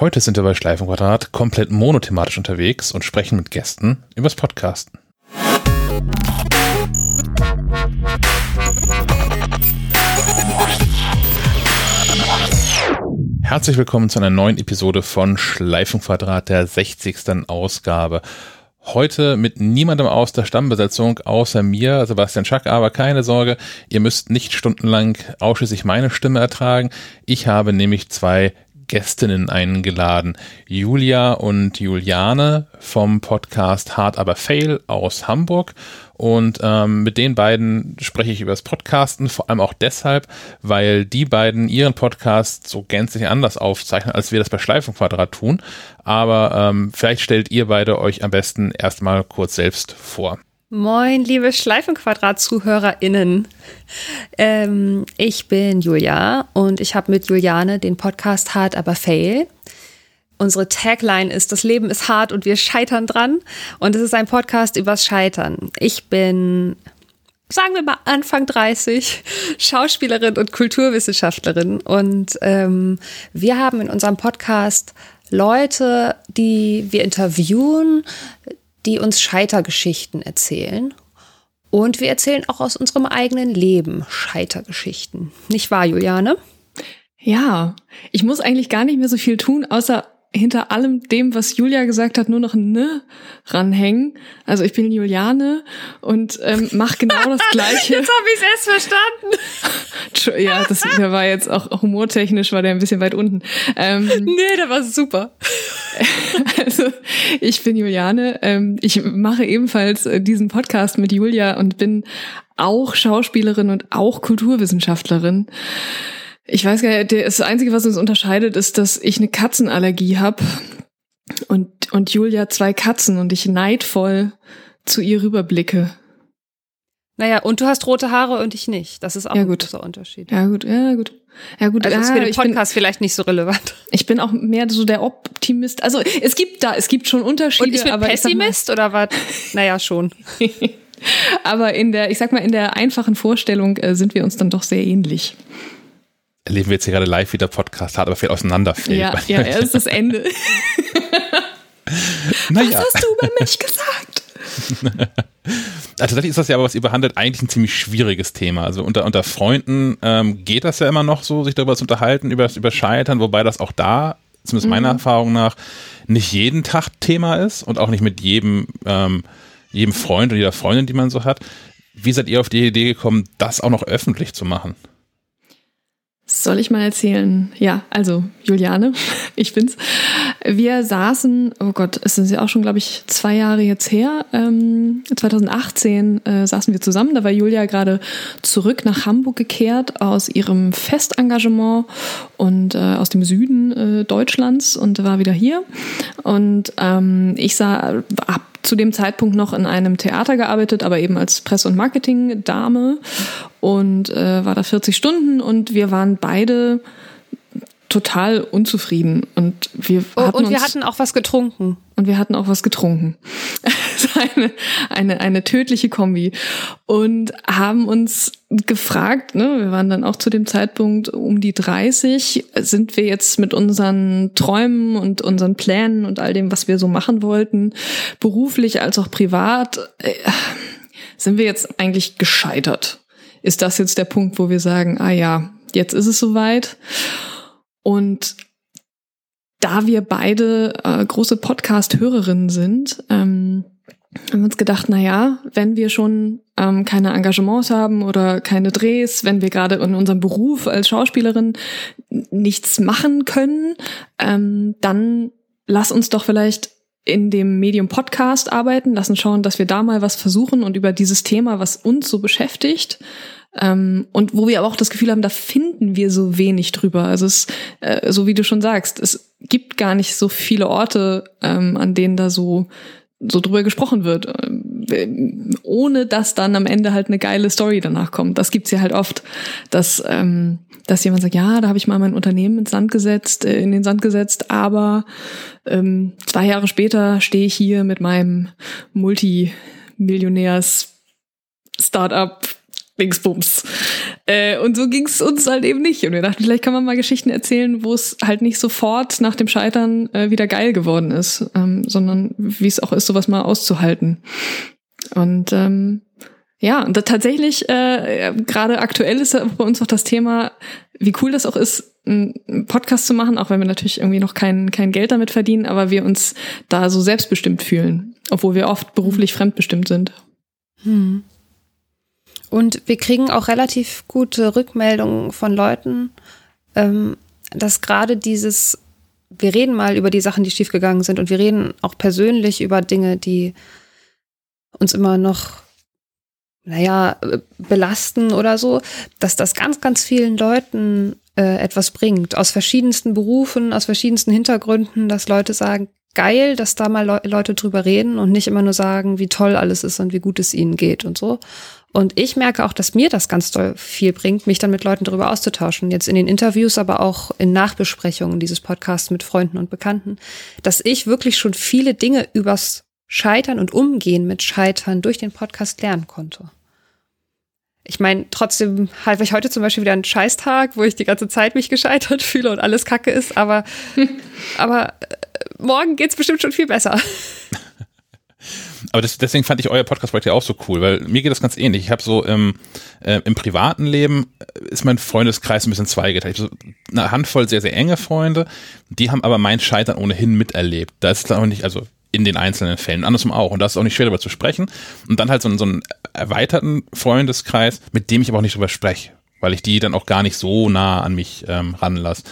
Heute sind wir bei Schleifenquadrat komplett monothematisch unterwegs und sprechen mit Gästen übers Podcasten. Herzlich willkommen zu einer neuen Episode von Schleifenquadrat, der 60. Ausgabe. Heute mit niemandem aus der Stammbesetzung außer mir, Sebastian Schack, aber keine Sorge, ihr müsst nicht stundenlang ausschließlich meine Stimme ertragen. Ich habe nämlich zwei Gästinnen eingeladen. Julia und Juliane vom Podcast Hard Aber Fail aus Hamburg. Und ähm, mit den beiden spreche ich über das Podcasten, vor allem auch deshalb, weil die beiden ihren Podcast so gänzlich anders aufzeichnen, als wir das bei Schleifenquadrat tun. Aber ähm, vielleicht stellt ihr beide euch am besten erstmal kurz selbst vor. Moin, liebe Schleifenquadrat-ZuhörerInnen. Ähm, ich bin Julia und ich habe mit Juliane den Podcast Hard aber Fail. Unsere Tagline ist, das Leben ist hart und wir scheitern dran. Und es ist ein Podcast übers Scheitern. Ich bin, sagen wir mal, Anfang 30, Schauspielerin und Kulturwissenschaftlerin. Und ähm, wir haben in unserem Podcast Leute, die wir interviewen, die uns Scheitergeschichten erzählen. Und wir erzählen auch aus unserem eigenen Leben Scheitergeschichten. Nicht wahr, Juliane? Ja, ich muss eigentlich gar nicht mehr so viel tun, außer hinter allem dem, was Julia gesagt hat, nur noch ein Ne ranhängen. Also ich bin Juliane und ähm, mache genau das Gleiche. Jetzt habe ich es erst verstanden. ja, das der war jetzt auch humortechnisch, war der ein bisschen weit unten. Ähm, nee, der war super. Also ich bin Juliane. Ähm, ich mache ebenfalls äh, diesen Podcast mit Julia und bin auch Schauspielerin und auch Kulturwissenschaftlerin. Ich weiß gar nicht, das Einzige, was uns unterscheidet, ist, dass ich eine Katzenallergie habe und, und Julia zwei Katzen und ich neidvoll zu ihr rüberblicke. Naja, und du hast rote Haare und ich nicht. Das ist auch ja, ein großer Unterschied. Ja, gut, ja, gut. Ja, gut, also ja, ist für den ich bin- Podcast vielleicht nicht so relevant. Ich bin auch mehr so der Optimist. Also es gibt da, es gibt schon Unterschiede. Und ich bin aber ich sag mal- Pessimist oder was? Naja, schon. aber in der, ich sag mal, in der einfachen Vorstellung äh, sind wir uns dann doch sehr ähnlich. Erleben wir jetzt hier gerade live, wie der Podcast hat, aber viel auseinanderfällt. Ja, ja, er ist das Ende. naja. Was hast du über mich gesagt? Also tatsächlich ist das ja aber, was ihr behandelt, eigentlich ein ziemlich schwieriges Thema. Also unter, unter Freunden ähm, geht das ja immer noch so, sich darüber zu unterhalten, über das über Scheitern, wobei das auch da, zumindest meiner Erfahrung nach, nicht jeden Tag Thema ist und auch nicht mit jedem, ähm, jedem Freund oder jeder Freundin, die man so hat. Wie seid ihr auf die Idee gekommen, das auch noch öffentlich zu machen? Soll ich mal erzählen? Ja, also Juliane, ich bin's. Wir saßen, oh Gott, es ist ja auch schon, glaube ich, zwei Jahre jetzt her. Ähm, 2018 äh, saßen wir zusammen. Da war Julia gerade zurück nach Hamburg gekehrt aus ihrem Festengagement und äh, aus dem Süden äh, Deutschlands und war wieder hier. Und ähm, ich sah ab zu dem Zeitpunkt noch in einem Theater gearbeitet, aber eben als Presse- und Marketing-Dame und äh, war da 40 Stunden und wir waren beide total unzufrieden und wir Oh, hatten und wir hatten auch was getrunken. und wir hatten auch was getrunken. Eine, eine, eine tödliche Kombi. Und haben uns gefragt, ne, wir waren dann auch zu dem Zeitpunkt um die 30, sind wir jetzt mit unseren Träumen und unseren Plänen und all dem, was wir so machen wollten, beruflich als auch privat, äh, sind wir jetzt eigentlich gescheitert? Ist das jetzt der Punkt, wo wir sagen, ah ja, jetzt ist es soweit? Und da wir beide äh, große Podcast-Hörerinnen sind, ähm, haben wir uns gedacht, na ja, wenn wir schon ähm, keine Engagements haben oder keine Drehs, wenn wir gerade in unserem Beruf als Schauspielerin nichts machen können, ähm, dann lass uns doch vielleicht in dem Medium Podcast arbeiten, lassen schauen, dass wir da mal was versuchen und über dieses Thema, was uns so beschäftigt, ähm, und wo wir aber auch das Gefühl haben, da finden wir so wenig drüber. Also es, äh, so wie du schon sagst, es gibt gar nicht so viele Orte, ähm, an denen da so so drüber gesprochen wird, ähm, ohne dass dann am Ende halt eine geile Story danach kommt. Das gibt's ja halt oft, dass ähm, dass jemand sagt, ja, da habe ich mal mein Unternehmen ins Sand gesetzt, äh, in den Sand gesetzt, aber ähm, zwei Jahre später stehe ich hier mit meinem Multimillionärs Startup Dingsbums. Äh, und so ging es uns halt eben nicht. Und wir dachten, vielleicht kann man mal Geschichten erzählen, wo es halt nicht sofort nach dem Scheitern äh, wieder geil geworden ist, ähm, sondern wie es auch ist, sowas mal auszuhalten. Und ähm, ja, und da tatsächlich, äh, gerade aktuell ist bei uns auch das Thema, wie cool das auch ist, einen Podcast zu machen, auch wenn wir natürlich irgendwie noch kein, kein Geld damit verdienen, aber wir uns da so selbstbestimmt fühlen, obwohl wir oft beruflich fremdbestimmt sind. Hm. Und wir kriegen auch relativ gute Rückmeldungen von Leuten, ähm, dass gerade dieses, wir reden mal über die Sachen, die schiefgegangen sind und wir reden auch persönlich über Dinge, die uns immer noch, naja, belasten oder so, dass das ganz, ganz vielen Leuten äh, etwas bringt. Aus verschiedensten Berufen, aus verschiedensten Hintergründen, dass Leute sagen, geil, dass da mal Le Leute drüber reden und nicht immer nur sagen, wie toll alles ist und wie gut es ihnen geht und so. Und ich merke auch, dass mir das ganz doll viel bringt, mich dann mit Leuten darüber auszutauschen. Jetzt in den Interviews, aber auch in Nachbesprechungen dieses Podcasts mit Freunden und Bekannten, dass ich wirklich schon viele Dinge übers Scheitern und Umgehen mit Scheitern durch den Podcast lernen konnte. Ich meine, trotzdem habe ich heute zum Beispiel wieder einen Scheißtag, wo ich die ganze Zeit mich gescheitert fühle und alles kacke ist, aber, aber äh, morgen geht's bestimmt schon viel besser. Aber das, deswegen fand ich euer Podcast-Projekt ja auch so cool, weil mir geht das ganz ähnlich. Ich habe so im, äh, im privaten Leben äh, ist mein Freundeskreis ein bisschen zweigeteilt. So eine Handvoll sehr, sehr enge Freunde, die haben aber mein Scheitern ohnehin miterlebt. Da ist auch nicht, also in den einzelnen Fällen, andersrum auch. Und da ist auch nicht schwer darüber zu sprechen. Und dann halt so, so einen erweiterten Freundeskreis, mit dem ich aber auch nicht drüber spreche, weil ich die dann auch gar nicht so nah an mich ähm, ranlasse.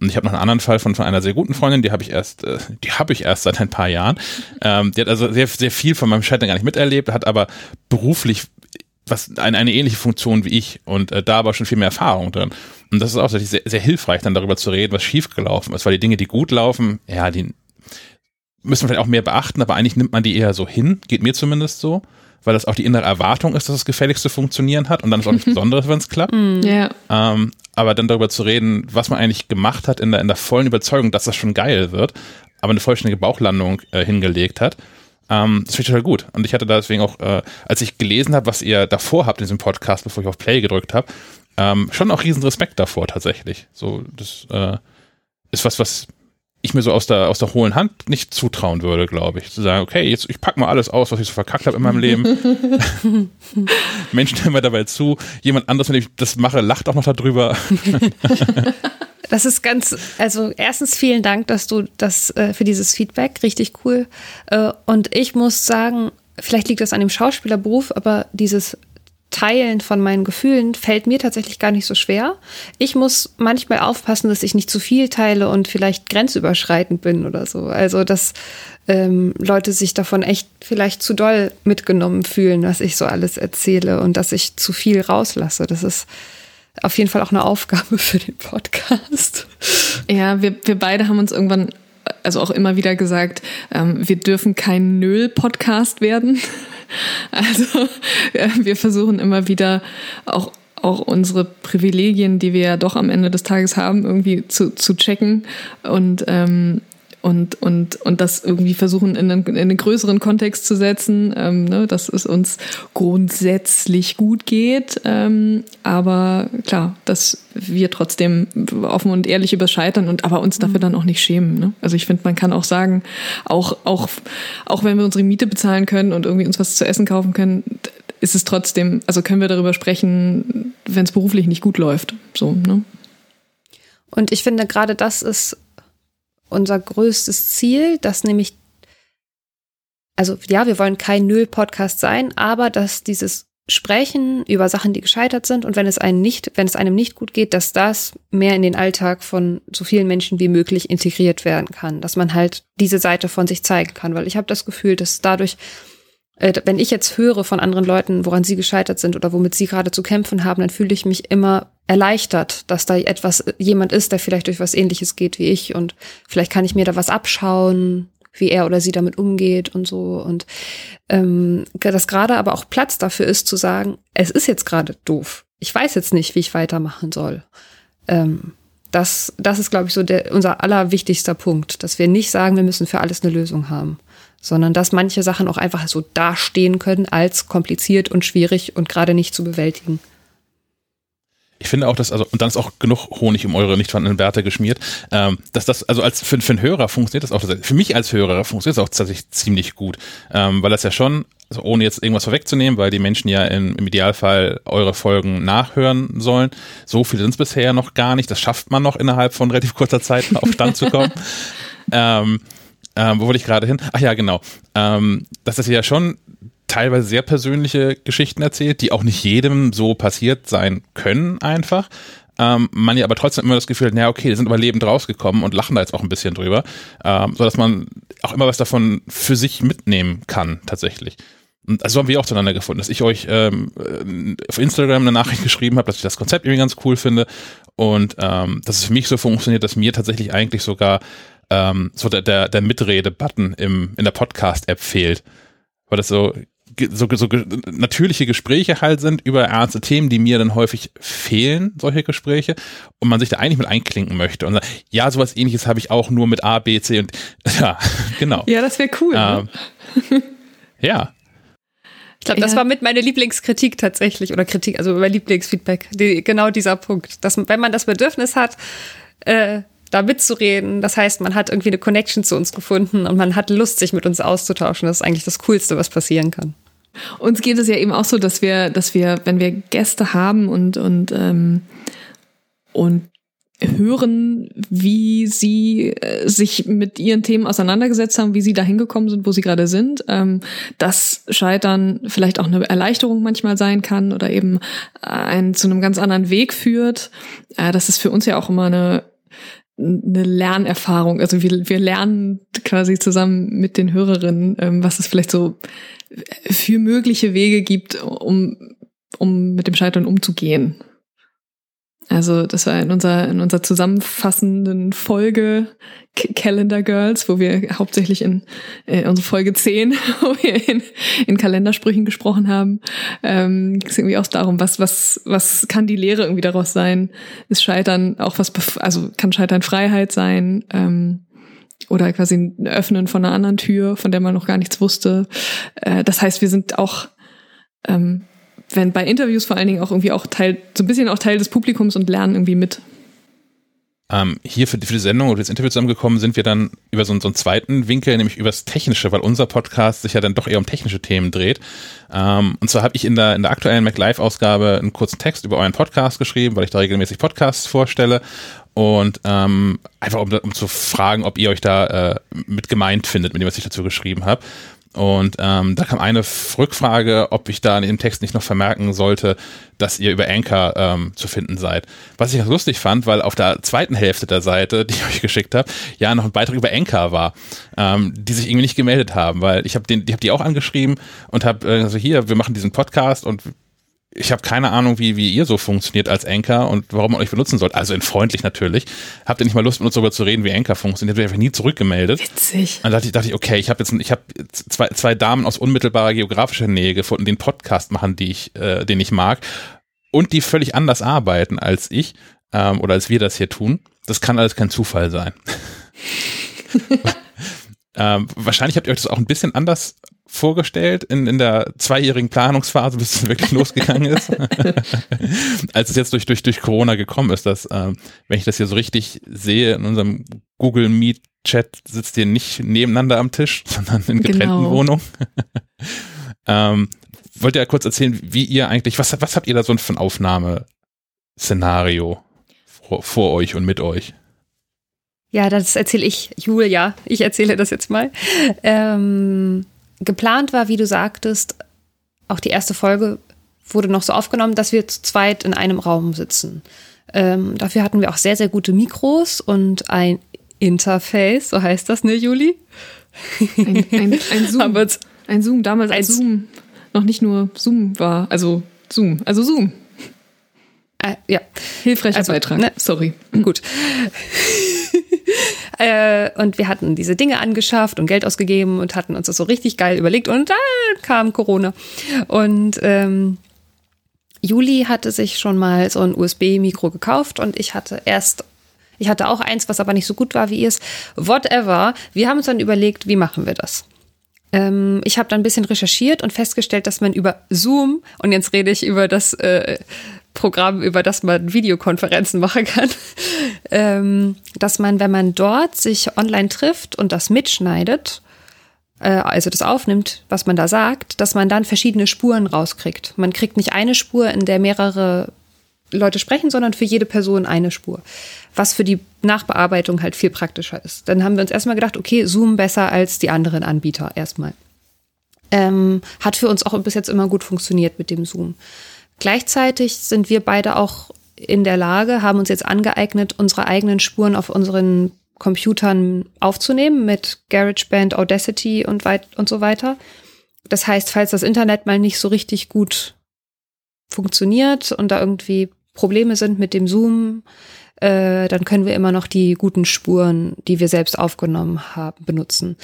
Und ich habe noch einen anderen Fall von, von einer sehr guten Freundin, die habe ich erst, äh, die habe ich erst seit ein paar Jahren. Ähm, die hat also sehr, sehr viel von meinem Scheitern gar nicht miterlebt, hat aber beruflich was eine, eine ähnliche Funktion wie ich und äh, da war schon viel mehr Erfahrung drin. Und das ist auch sehr, sehr hilfreich, dann darüber zu reden, was schiefgelaufen ist, weil die Dinge, die gut laufen, ja, die müssen wir vielleicht auch mehr beachten, aber eigentlich nimmt man die eher so hin, geht mir zumindest so weil das auch die innere Erwartung ist, dass das gefälligste funktionieren hat und dann ist auch nichts Besonderes, wenn es klappt. Mm. Ja. Ähm, aber dann darüber zu reden, was man eigentlich gemacht hat in der, in der vollen Überzeugung, dass das schon geil wird, aber eine vollständige Bauchlandung äh, hingelegt hat, ähm, das finde ich total gut. Und ich hatte deswegen auch, äh, als ich gelesen habe, was ihr davor habt in diesem Podcast, bevor ich auf Play gedrückt habe, ähm, schon auch riesen Respekt davor tatsächlich. So, das äh, ist was, was ich mir so aus der, aus der hohlen Hand nicht zutrauen würde, glaube ich. Zu sagen, okay, jetzt ich pack mal alles aus, was ich so verkackt habe in meinem Leben. Menschen hören mir dabei zu. Jemand anderes, wenn ich das mache, lacht auch noch darüber. Das ist ganz, also erstens vielen Dank, dass du das äh, für dieses Feedback, richtig cool. Äh, und ich muss sagen, vielleicht liegt das an dem Schauspielerberuf, aber dieses Teilen von meinen Gefühlen fällt mir tatsächlich gar nicht so schwer. Ich muss manchmal aufpassen, dass ich nicht zu viel teile und vielleicht grenzüberschreitend bin oder so. Also, dass ähm, Leute sich davon echt vielleicht zu doll mitgenommen fühlen, was ich so alles erzähle und dass ich zu viel rauslasse. Das ist auf jeden Fall auch eine Aufgabe für den Podcast. Ja, wir, wir beide haben uns irgendwann also auch immer wieder gesagt, ähm, wir dürfen kein Nöl-Podcast werden. Also wir versuchen immer wieder auch auch unsere Privilegien, die wir ja doch am Ende des Tages haben, irgendwie zu, zu checken. Und ähm, und, und, und das irgendwie versuchen in einen, in einen größeren Kontext zu setzen, ähm, ne, dass es uns grundsätzlich gut geht. Ähm, aber klar, dass wir trotzdem offen und ehrlich überscheitern und aber uns dafür mhm. dann auch nicht schämen. Ne? Also ich finde, man kann auch sagen, auch, auch, auch wenn wir unsere Miete bezahlen können und irgendwie uns was zu essen kaufen können, ist es trotzdem, also können wir darüber sprechen, wenn es beruflich nicht gut läuft. So, ne? Und ich finde, gerade das ist unser größtes Ziel, dass nämlich, also ja, wir wollen kein Null-Podcast sein, aber dass dieses Sprechen über Sachen, die gescheitert sind und wenn es einem nicht, wenn es einem nicht gut geht, dass das mehr in den Alltag von so vielen Menschen wie möglich integriert werden kann, dass man halt diese Seite von sich zeigen kann, weil ich habe das Gefühl, dass dadurch wenn ich jetzt höre von anderen Leuten, woran sie gescheitert sind oder womit sie gerade zu kämpfen haben, dann fühle ich mich immer erleichtert, dass da etwas, jemand ist, der vielleicht durch was ähnliches geht wie ich und vielleicht kann ich mir da was abschauen, wie er oder sie damit umgeht und so. Und ähm, dass gerade aber auch Platz dafür ist zu sagen, es ist jetzt gerade doof. Ich weiß jetzt nicht, wie ich weitermachen soll. Ähm, das, das ist, glaube ich, so der, unser allerwichtigster Punkt, dass wir nicht sagen, wir müssen für alles eine Lösung haben, sondern dass manche Sachen auch einfach so dastehen können als kompliziert und schwierig und gerade nicht zu bewältigen. Ich finde auch, dass, also, und dann ist auch genug Honig um eure nicht vorhandenen Werte geschmiert, ähm, dass das, also als für, für einen Hörer funktioniert das auch, für mich als Hörer funktioniert das auch tatsächlich ziemlich gut, ähm, weil das ja schon, also ohne jetzt irgendwas vorwegzunehmen, weil die Menschen ja im, im Idealfall eure Folgen nachhören sollen. So viele sind es bisher noch gar nicht. Das schafft man noch innerhalb von relativ kurzer Zeit auf Stand zu kommen. ähm, ähm, wo wollte ich gerade hin? Ach ja, genau. Ähm, dass das ja schon teilweise sehr persönliche Geschichten erzählt, die auch nicht jedem so passiert sein können einfach. Ähm, man ja aber trotzdem immer das Gefühl hat, naja, okay, die sind aber lebend rausgekommen und lachen da jetzt auch ein bisschen drüber, ähm, so dass man auch immer was davon für sich mitnehmen kann, tatsächlich. Und also haben wir auch zueinander gefunden, dass ich euch ähm, auf Instagram eine Nachricht geschrieben habe, dass ich das Konzept irgendwie ganz cool finde und ähm, dass es für mich so funktioniert, dass mir tatsächlich eigentlich sogar ähm, so der, der, der Mitrede-Button im, in der Podcast-App fehlt. Weil das so so, so natürliche Gespräche halt sind über ernste Themen, die mir dann häufig fehlen, solche Gespräche, und man sich da eigentlich mit einklinken möchte und sagt, ja, sowas ähnliches habe ich auch nur mit A, B, C und ja, genau. Ja, das wäre cool. Ne? Ähm, ne? ja. Ich glaube, das ja. war mit meiner Lieblingskritik tatsächlich oder Kritik, also mein Lieblingsfeedback, die, genau dieser Punkt, dass wenn man das Bedürfnis hat, äh, da mitzureden. Das heißt, man hat irgendwie eine Connection zu uns gefunden und man hat Lust, sich mit uns auszutauschen. Das ist eigentlich das Coolste, was passieren kann. Uns geht es ja eben auch so, dass wir, dass wir, wenn wir Gäste haben und und ähm, und hören, wie sie äh, sich mit ihren Themen auseinandergesetzt haben, wie sie da hingekommen sind, wo sie gerade sind, ähm, dass Scheitern vielleicht auch eine Erleichterung manchmal sein kann oder eben einen zu einem ganz anderen Weg führt. Äh, das ist für uns ja auch immer eine eine Lernerfahrung. Also wir, wir lernen quasi zusammen mit den Hörerinnen, ähm, was es vielleicht so für mögliche Wege gibt, um, um mit dem Scheitern umzugehen. Also das war in unserer, in unserer zusammenfassenden Folge Calendar Girls, wo wir hauptsächlich in äh, unsere Folge 10, wo wir in, in Kalendersprüchen gesprochen haben, ähm, ging es irgendwie auch darum, was, was, was kann die Lehre irgendwie daraus sein? Ist Scheitern auch was, also kann Scheitern Freiheit sein? Ähm, oder quasi ein Öffnen von einer anderen Tür, von der man noch gar nichts wusste. Äh, das heißt, wir sind auch ähm, wenn bei Interviews vor allen Dingen auch irgendwie auch Teil, so ein bisschen auch Teil des Publikums und lernen irgendwie mit. Ähm, hier für die, für die Sendung oder das Interview zusammengekommen sind wir dann über so, so einen zweiten Winkel, nämlich über das Technische, weil unser Podcast sich ja dann doch eher um technische Themen dreht. Ähm, und zwar habe ich in der, in der aktuellen MacLive-Ausgabe einen kurzen Text über euren Podcast geschrieben, weil ich da regelmäßig Podcasts vorstelle. Und ähm, einfach um, um zu fragen, ob ihr euch da äh, mit gemeint findet, mit dem, was ich dazu geschrieben habe. Und ähm, da kam eine Rückfrage, ob ich da in dem Text nicht noch vermerken sollte, dass ihr über Anchor ähm, zu finden seid. Was ich ganz lustig fand, weil auf der zweiten Hälfte der Seite, die ich euch geschickt habe, ja noch ein Beitrag über Anchor war, ähm, die sich irgendwie nicht gemeldet haben, weil ich habe den, die habe die auch angeschrieben und habe äh, also hier, wir machen diesen Podcast und ich habe keine Ahnung, wie, wie ihr so funktioniert als Anchor und warum man euch benutzen sollt. Also in freundlich natürlich. Habt ihr nicht mal Lust, mit uns darüber zu reden, wie Anchor funktioniert? Habt ihr einfach nie zurückgemeldet. Witzig. Dann dachte ich, dachte ich okay, ich habe jetzt ich hab zwei, zwei Damen aus unmittelbarer geografischer Nähe gefunden, die einen Podcast machen, die ich, äh, den ich mag und die völlig anders arbeiten als ich ähm, oder als wir das hier tun. Das kann alles kein Zufall sein. ähm, wahrscheinlich habt ihr euch das auch ein bisschen anders vorgestellt in, in der zweijährigen Planungsphase, bis es wirklich losgegangen ist, als es jetzt durch, durch, durch Corona gekommen ist, dass, ähm, wenn ich das hier so richtig sehe, in unserem Google Meet Chat sitzt ihr nicht nebeneinander am Tisch, sondern in getrennten genau. Wohnungen. ähm, wollt ihr ja kurz erzählen, wie ihr eigentlich, was, was habt ihr da so für ein Aufnahmeszenario vor, vor euch und mit euch? Ja, das erzähle ich, Julia. Ich erzähle das jetzt mal. Ähm, geplant war, wie du sagtest, auch die erste Folge wurde noch so aufgenommen, dass wir zu zweit in einem Raum sitzen. Ähm, dafür hatten wir auch sehr, sehr gute Mikros und ein Interface, so heißt das, ne, Juli? Ein, ein, ein Zoom. ein Zoom, damals ein Zoom noch nicht nur Zoom war, also Zoom, also Zoom. Äh, ja. Hilfreicher also, Beitrag, ne? sorry. Gut. Äh, und wir hatten diese Dinge angeschafft und Geld ausgegeben und hatten uns das so richtig geil überlegt und dann kam Corona. Und ähm, Juli hatte sich schon mal so ein USB-Mikro gekauft und ich hatte erst, ich hatte auch eins, was aber nicht so gut war wie ihr es. Whatever. Wir haben uns dann überlegt, wie machen wir das? Ähm, ich habe dann ein bisschen recherchiert und festgestellt, dass man über Zoom, und jetzt rede ich über das äh, Programm, über das man Videokonferenzen machen kann, ähm, dass man, wenn man dort sich online trifft und das mitschneidet, äh, also das aufnimmt, was man da sagt, dass man dann verschiedene Spuren rauskriegt. Man kriegt nicht eine Spur, in der mehrere Leute sprechen, sondern für jede Person eine Spur. Was für die Nachbearbeitung halt viel praktischer ist. Dann haben wir uns erstmal gedacht, okay, Zoom besser als die anderen Anbieter erstmal. Ähm, hat für uns auch bis jetzt immer gut funktioniert mit dem Zoom. Gleichzeitig sind wir beide auch in der Lage, haben uns jetzt angeeignet, unsere eigenen Spuren auf unseren Computern aufzunehmen mit GarageBand, Audacity und, weit und so weiter. Das heißt, falls das Internet mal nicht so richtig gut funktioniert und da irgendwie Probleme sind mit dem Zoom, äh, dann können wir immer noch die guten Spuren, die wir selbst aufgenommen haben, benutzen.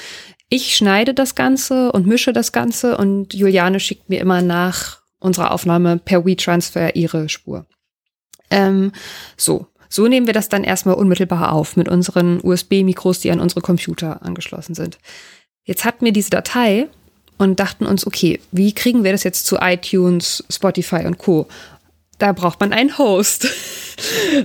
Ich schneide das Ganze und mische das Ganze und Juliane schickt mir immer nach unserer Aufnahme per WeTransfer ihre Spur. Ähm, so. So nehmen wir das dann erstmal unmittelbar auf mit unseren USB-Mikros, die an unsere Computer angeschlossen sind. Jetzt hatten wir diese Datei und dachten uns, okay, wie kriegen wir das jetzt zu iTunes, Spotify und Co da braucht man einen Host.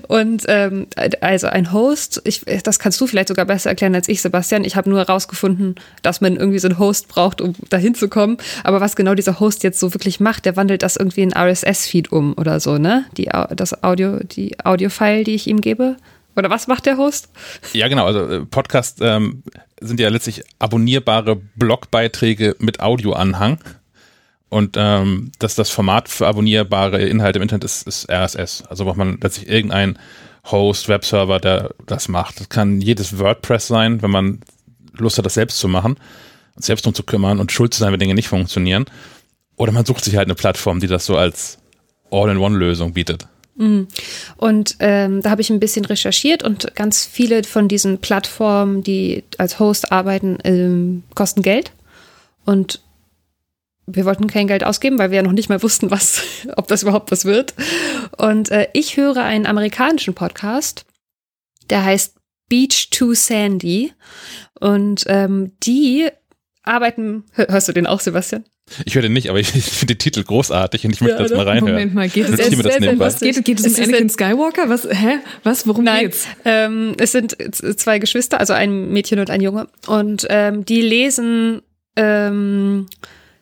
Und ähm, also ein Host, ich, das kannst du vielleicht sogar besser erklären als ich, Sebastian. Ich habe nur herausgefunden, dass man irgendwie so einen Host braucht, um dahin zu kommen. Aber was genau dieser Host jetzt so wirklich macht, der wandelt das irgendwie in RSS-Feed um oder so, ne? Die, das Audio, die Audio-File, die ich ihm gebe. Oder was macht der Host? Ja, genau. Also äh, Podcast ähm, sind ja letztlich abonnierbare Blogbeiträge mit Audioanhang. Und ähm, dass das Format für abonnierbare Inhalte im Internet ist, ist RSS. Also braucht man letztlich irgendeinen Host, Webserver, der das macht. Das kann jedes WordPress sein, wenn man Lust hat, das selbst zu machen, selbst drum zu kümmern und schuld zu sein, wenn Dinge nicht funktionieren. Oder man sucht sich halt eine Plattform, die das so als All-in-One-Lösung bietet. Mhm. Und ähm, da habe ich ein bisschen recherchiert und ganz viele von diesen Plattformen, die als Host arbeiten, ähm, kosten Geld. Und wir wollten kein Geld ausgeben, weil wir ja noch nicht mal wussten, was, ob das überhaupt was wird. Und äh, ich höre einen amerikanischen Podcast, der heißt Beach to Sandy. Und ähm, die arbeiten. Hörst du den auch, Sebastian? Ich höre den nicht, aber ich, ich finde den Titel großartig und ich möchte ja, das mal reinhören. Moment mal, geht es, es, es, es was geht, geht es um Anakin Skywalker? Was, hä? Was, worum Nein, geht's? Ähm, es sind zwei Geschwister, also ein Mädchen und ein Junge. Und ähm, die lesen ähm,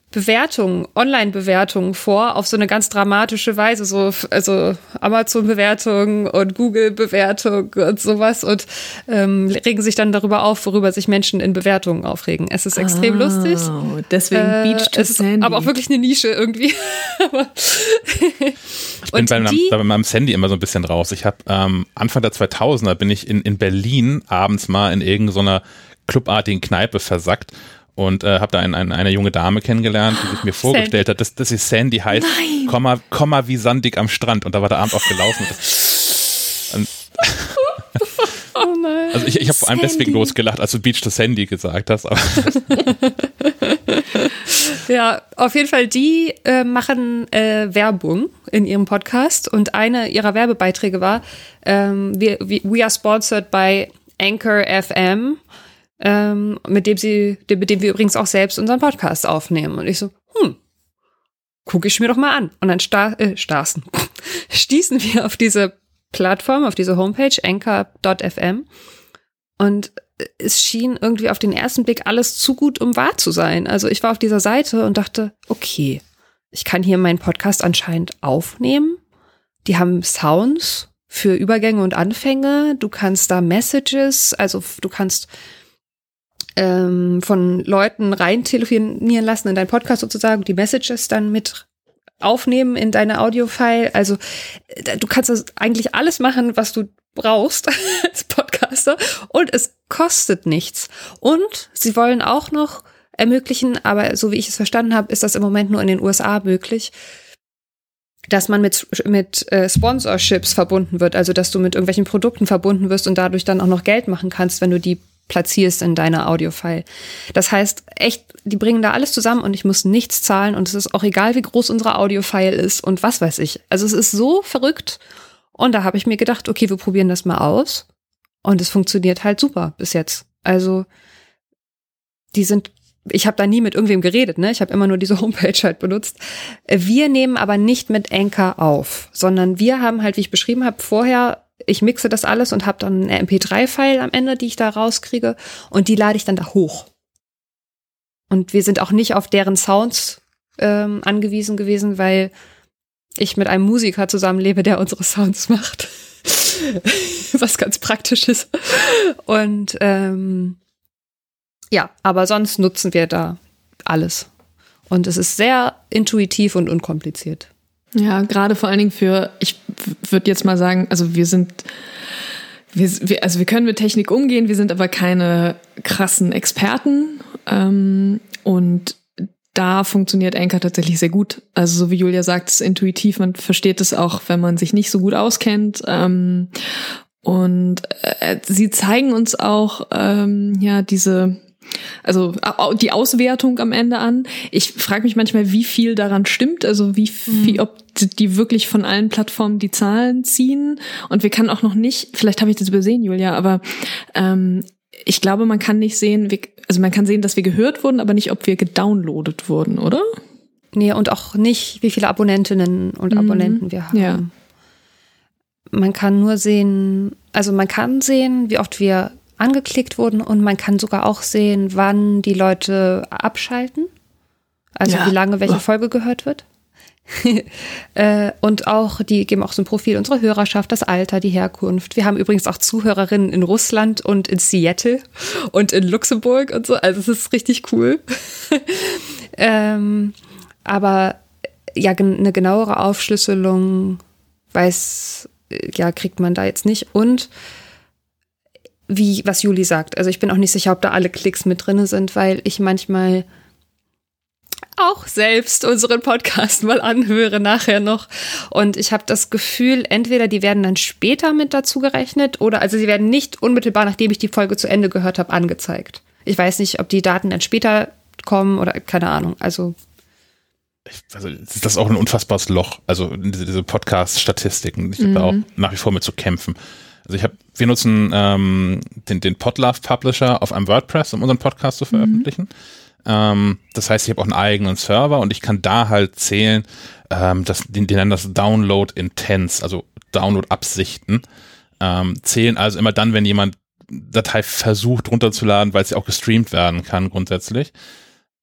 Bewertungen, Online-Bewertungen vor auf so eine ganz dramatische Weise, so also Amazon-Bewertungen und Google-Bewertungen und sowas und ähm, regen sich dann darüber auf, worüber sich Menschen in Bewertungen aufregen. Es ist extrem oh, lustig. Deswegen äh, Beach to es ist Sandy. aber auch wirklich eine Nische irgendwie. ich bin bei, die, bei meinem Sandy immer so ein bisschen raus. Ich habe ähm, Anfang der 2000er bin ich in, in Berlin abends mal in irgendeiner clubartigen Kneipe versackt und äh, habe da ein, ein, eine junge Dame kennengelernt, die sich mir vorgestellt hat, dass, dass sie Sandy heißt, Komma, Komma wie sandig am Strand. Und da war der Abend auch gelaufen. Und, oh nein. Also ich, ich habe vor allem deswegen losgelacht, als du Beach to Sandy gesagt hast. ja, auf jeden Fall, die äh, machen äh, Werbung in ihrem Podcast und eine ihrer Werbebeiträge war, ähm, we, we are sponsored by Anchor FM ähm, mit dem sie, mit dem wir übrigens auch selbst unseren Podcast aufnehmen. Und ich so, hm, gucke ich mir doch mal an. Und dann sta äh, starsen, stießen wir auf diese Plattform, auf diese Homepage, anchor.fm. Und es schien irgendwie auf den ersten Blick alles zu gut, um wahr zu sein. Also ich war auf dieser Seite und dachte, okay, ich kann hier meinen Podcast anscheinend aufnehmen. Die haben Sounds für Übergänge und Anfänge. Du kannst da Messages, also du kannst ähm, von Leuten rein telefonieren lassen in deinen Podcast sozusagen, die Messages dann mit aufnehmen in deine Audiofile. Also du kannst das eigentlich alles machen, was du brauchst als Podcaster und es kostet nichts. Und sie wollen auch noch ermöglichen, aber so wie ich es verstanden habe, ist das im Moment nur in den USA möglich, dass man mit, mit äh, Sponsorships verbunden wird, also dass du mit irgendwelchen Produkten verbunden wirst und dadurch dann auch noch Geld machen kannst, wenn du die platzierst in deiner Audiofile. Das heißt, echt, die bringen da alles zusammen und ich muss nichts zahlen und es ist auch egal, wie groß unsere Audiofile ist und was weiß ich. Also es ist so verrückt und da habe ich mir gedacht, okay, wir probieren das mal aus und es funktioniert halt super bis jetzt. Also die sind ich habe da nie mit irgendwem geredet, ne? Ich habe immer nur diese Homepage halt benutzt. Wir nehmen aber nicht mit Anchor auf, sondern wir haben halt, wie ich beschrieben habe, vorher ich mixe das alles und habe dann eine MP3-File am Ende, die ich da rauskriege und die lade ich dann da hoch. Und wir sind auch nicht auf deren Sounds ähm, angewiesen gewesen, weil ich mit einem Musiker zusammenlebe, der unsere Sounds macht. Was ganz praktisch ist. Und ähm, ja, aber sonst nutzen wir da alles. Und es ist sehr intuitiv und unkompliziert. Ja, gerade vor allen Dingen für, ich würde jetzt mal sagen, also wir sind, wir, wir, also wir können mit Technik umgehen, wir sind aber keine krassen Experten. Ähm, und da funktioniert Anchor tatsächlich sehr gut. Also so wie Julia sagt, es ist intuitiv, man versteht es auch, wenn man sich nicht so gut auskennt. Ähm, und äh, sie zeigen uns auch ähm, ja diese also die Auswertung am Ende an. Ich frage mich manchmal, wie viel daran stimmt, also wie viel, mhm. ob die wirklich von allen Plattformen die Zahlen ziehen. Und wir können auch noch nicht, vielleicht habe ich das übersehen, Julia, aber ähm, ich glaube, man kann nicht sehen, also man kann sehen, dass wir gehört wurden, aber nicht, ob wir gedownloadet wurden, oder? Nee, und auch nicht, wie viele Abonnentinnen und mhm. Abonnenten wir haben. Ja. Man kann nur sehen, also man kann sehen, wie oft wir angeklickt wurden und man kann sogar auch sehen, wann die Leute abschalten. Also ja. wie lange welche Folge gehört wird. äh, und auch, die geben auch so ein Profil unserer Hörerschaft, das Alter, die Herkunft. Wir haben übrigens auch Zuhörerinnen in Russland und in Seattle und in Luxemburg und so. Also es ist richtig cool. ähm, aber ja, eine genauere Aufschlüsselung weiß, ja, kriegt man da jetzt nicht. Und wie, was Juli sagt. Also ich bin auch nicht sicher, ob da alle Klicks mit drin sind, weil ich manchmal auch selbst unseren Podcast mal anhöre nachher noch. Und ich habe das Gefühl, entweder die werden dann später mit dazu gerechnet oder also sie werden nicht unmittelbar, nachdem ich die Folge zu Ende gehört habe, angezeigt. Ich weiß nicht, ob die Daten dann später kommen oder keine Ahnung. Also also ist das auch ein unfassbares Loch, also diese, Podcast-Statistiken. Ich habe mhm. da auch nach wie vor mit zu kämpfen. Also ich habe, wir nutzen ähm, den, den Podlove Publisher auf einem WordPress, um unseren Podcast zu mhm. veröffentlichen. Mhm. Ähm, das heißt, ich habe auch einen eigenen Server und ich kann da halt zählen, ähm, das, die, die nennen das Download Intents, also Download-Absichten. Ähm, zählen also immer dann, wenn jemand Datei versucht runterzuladen, weil sie auch gestreamt werden kann grundsätzlich.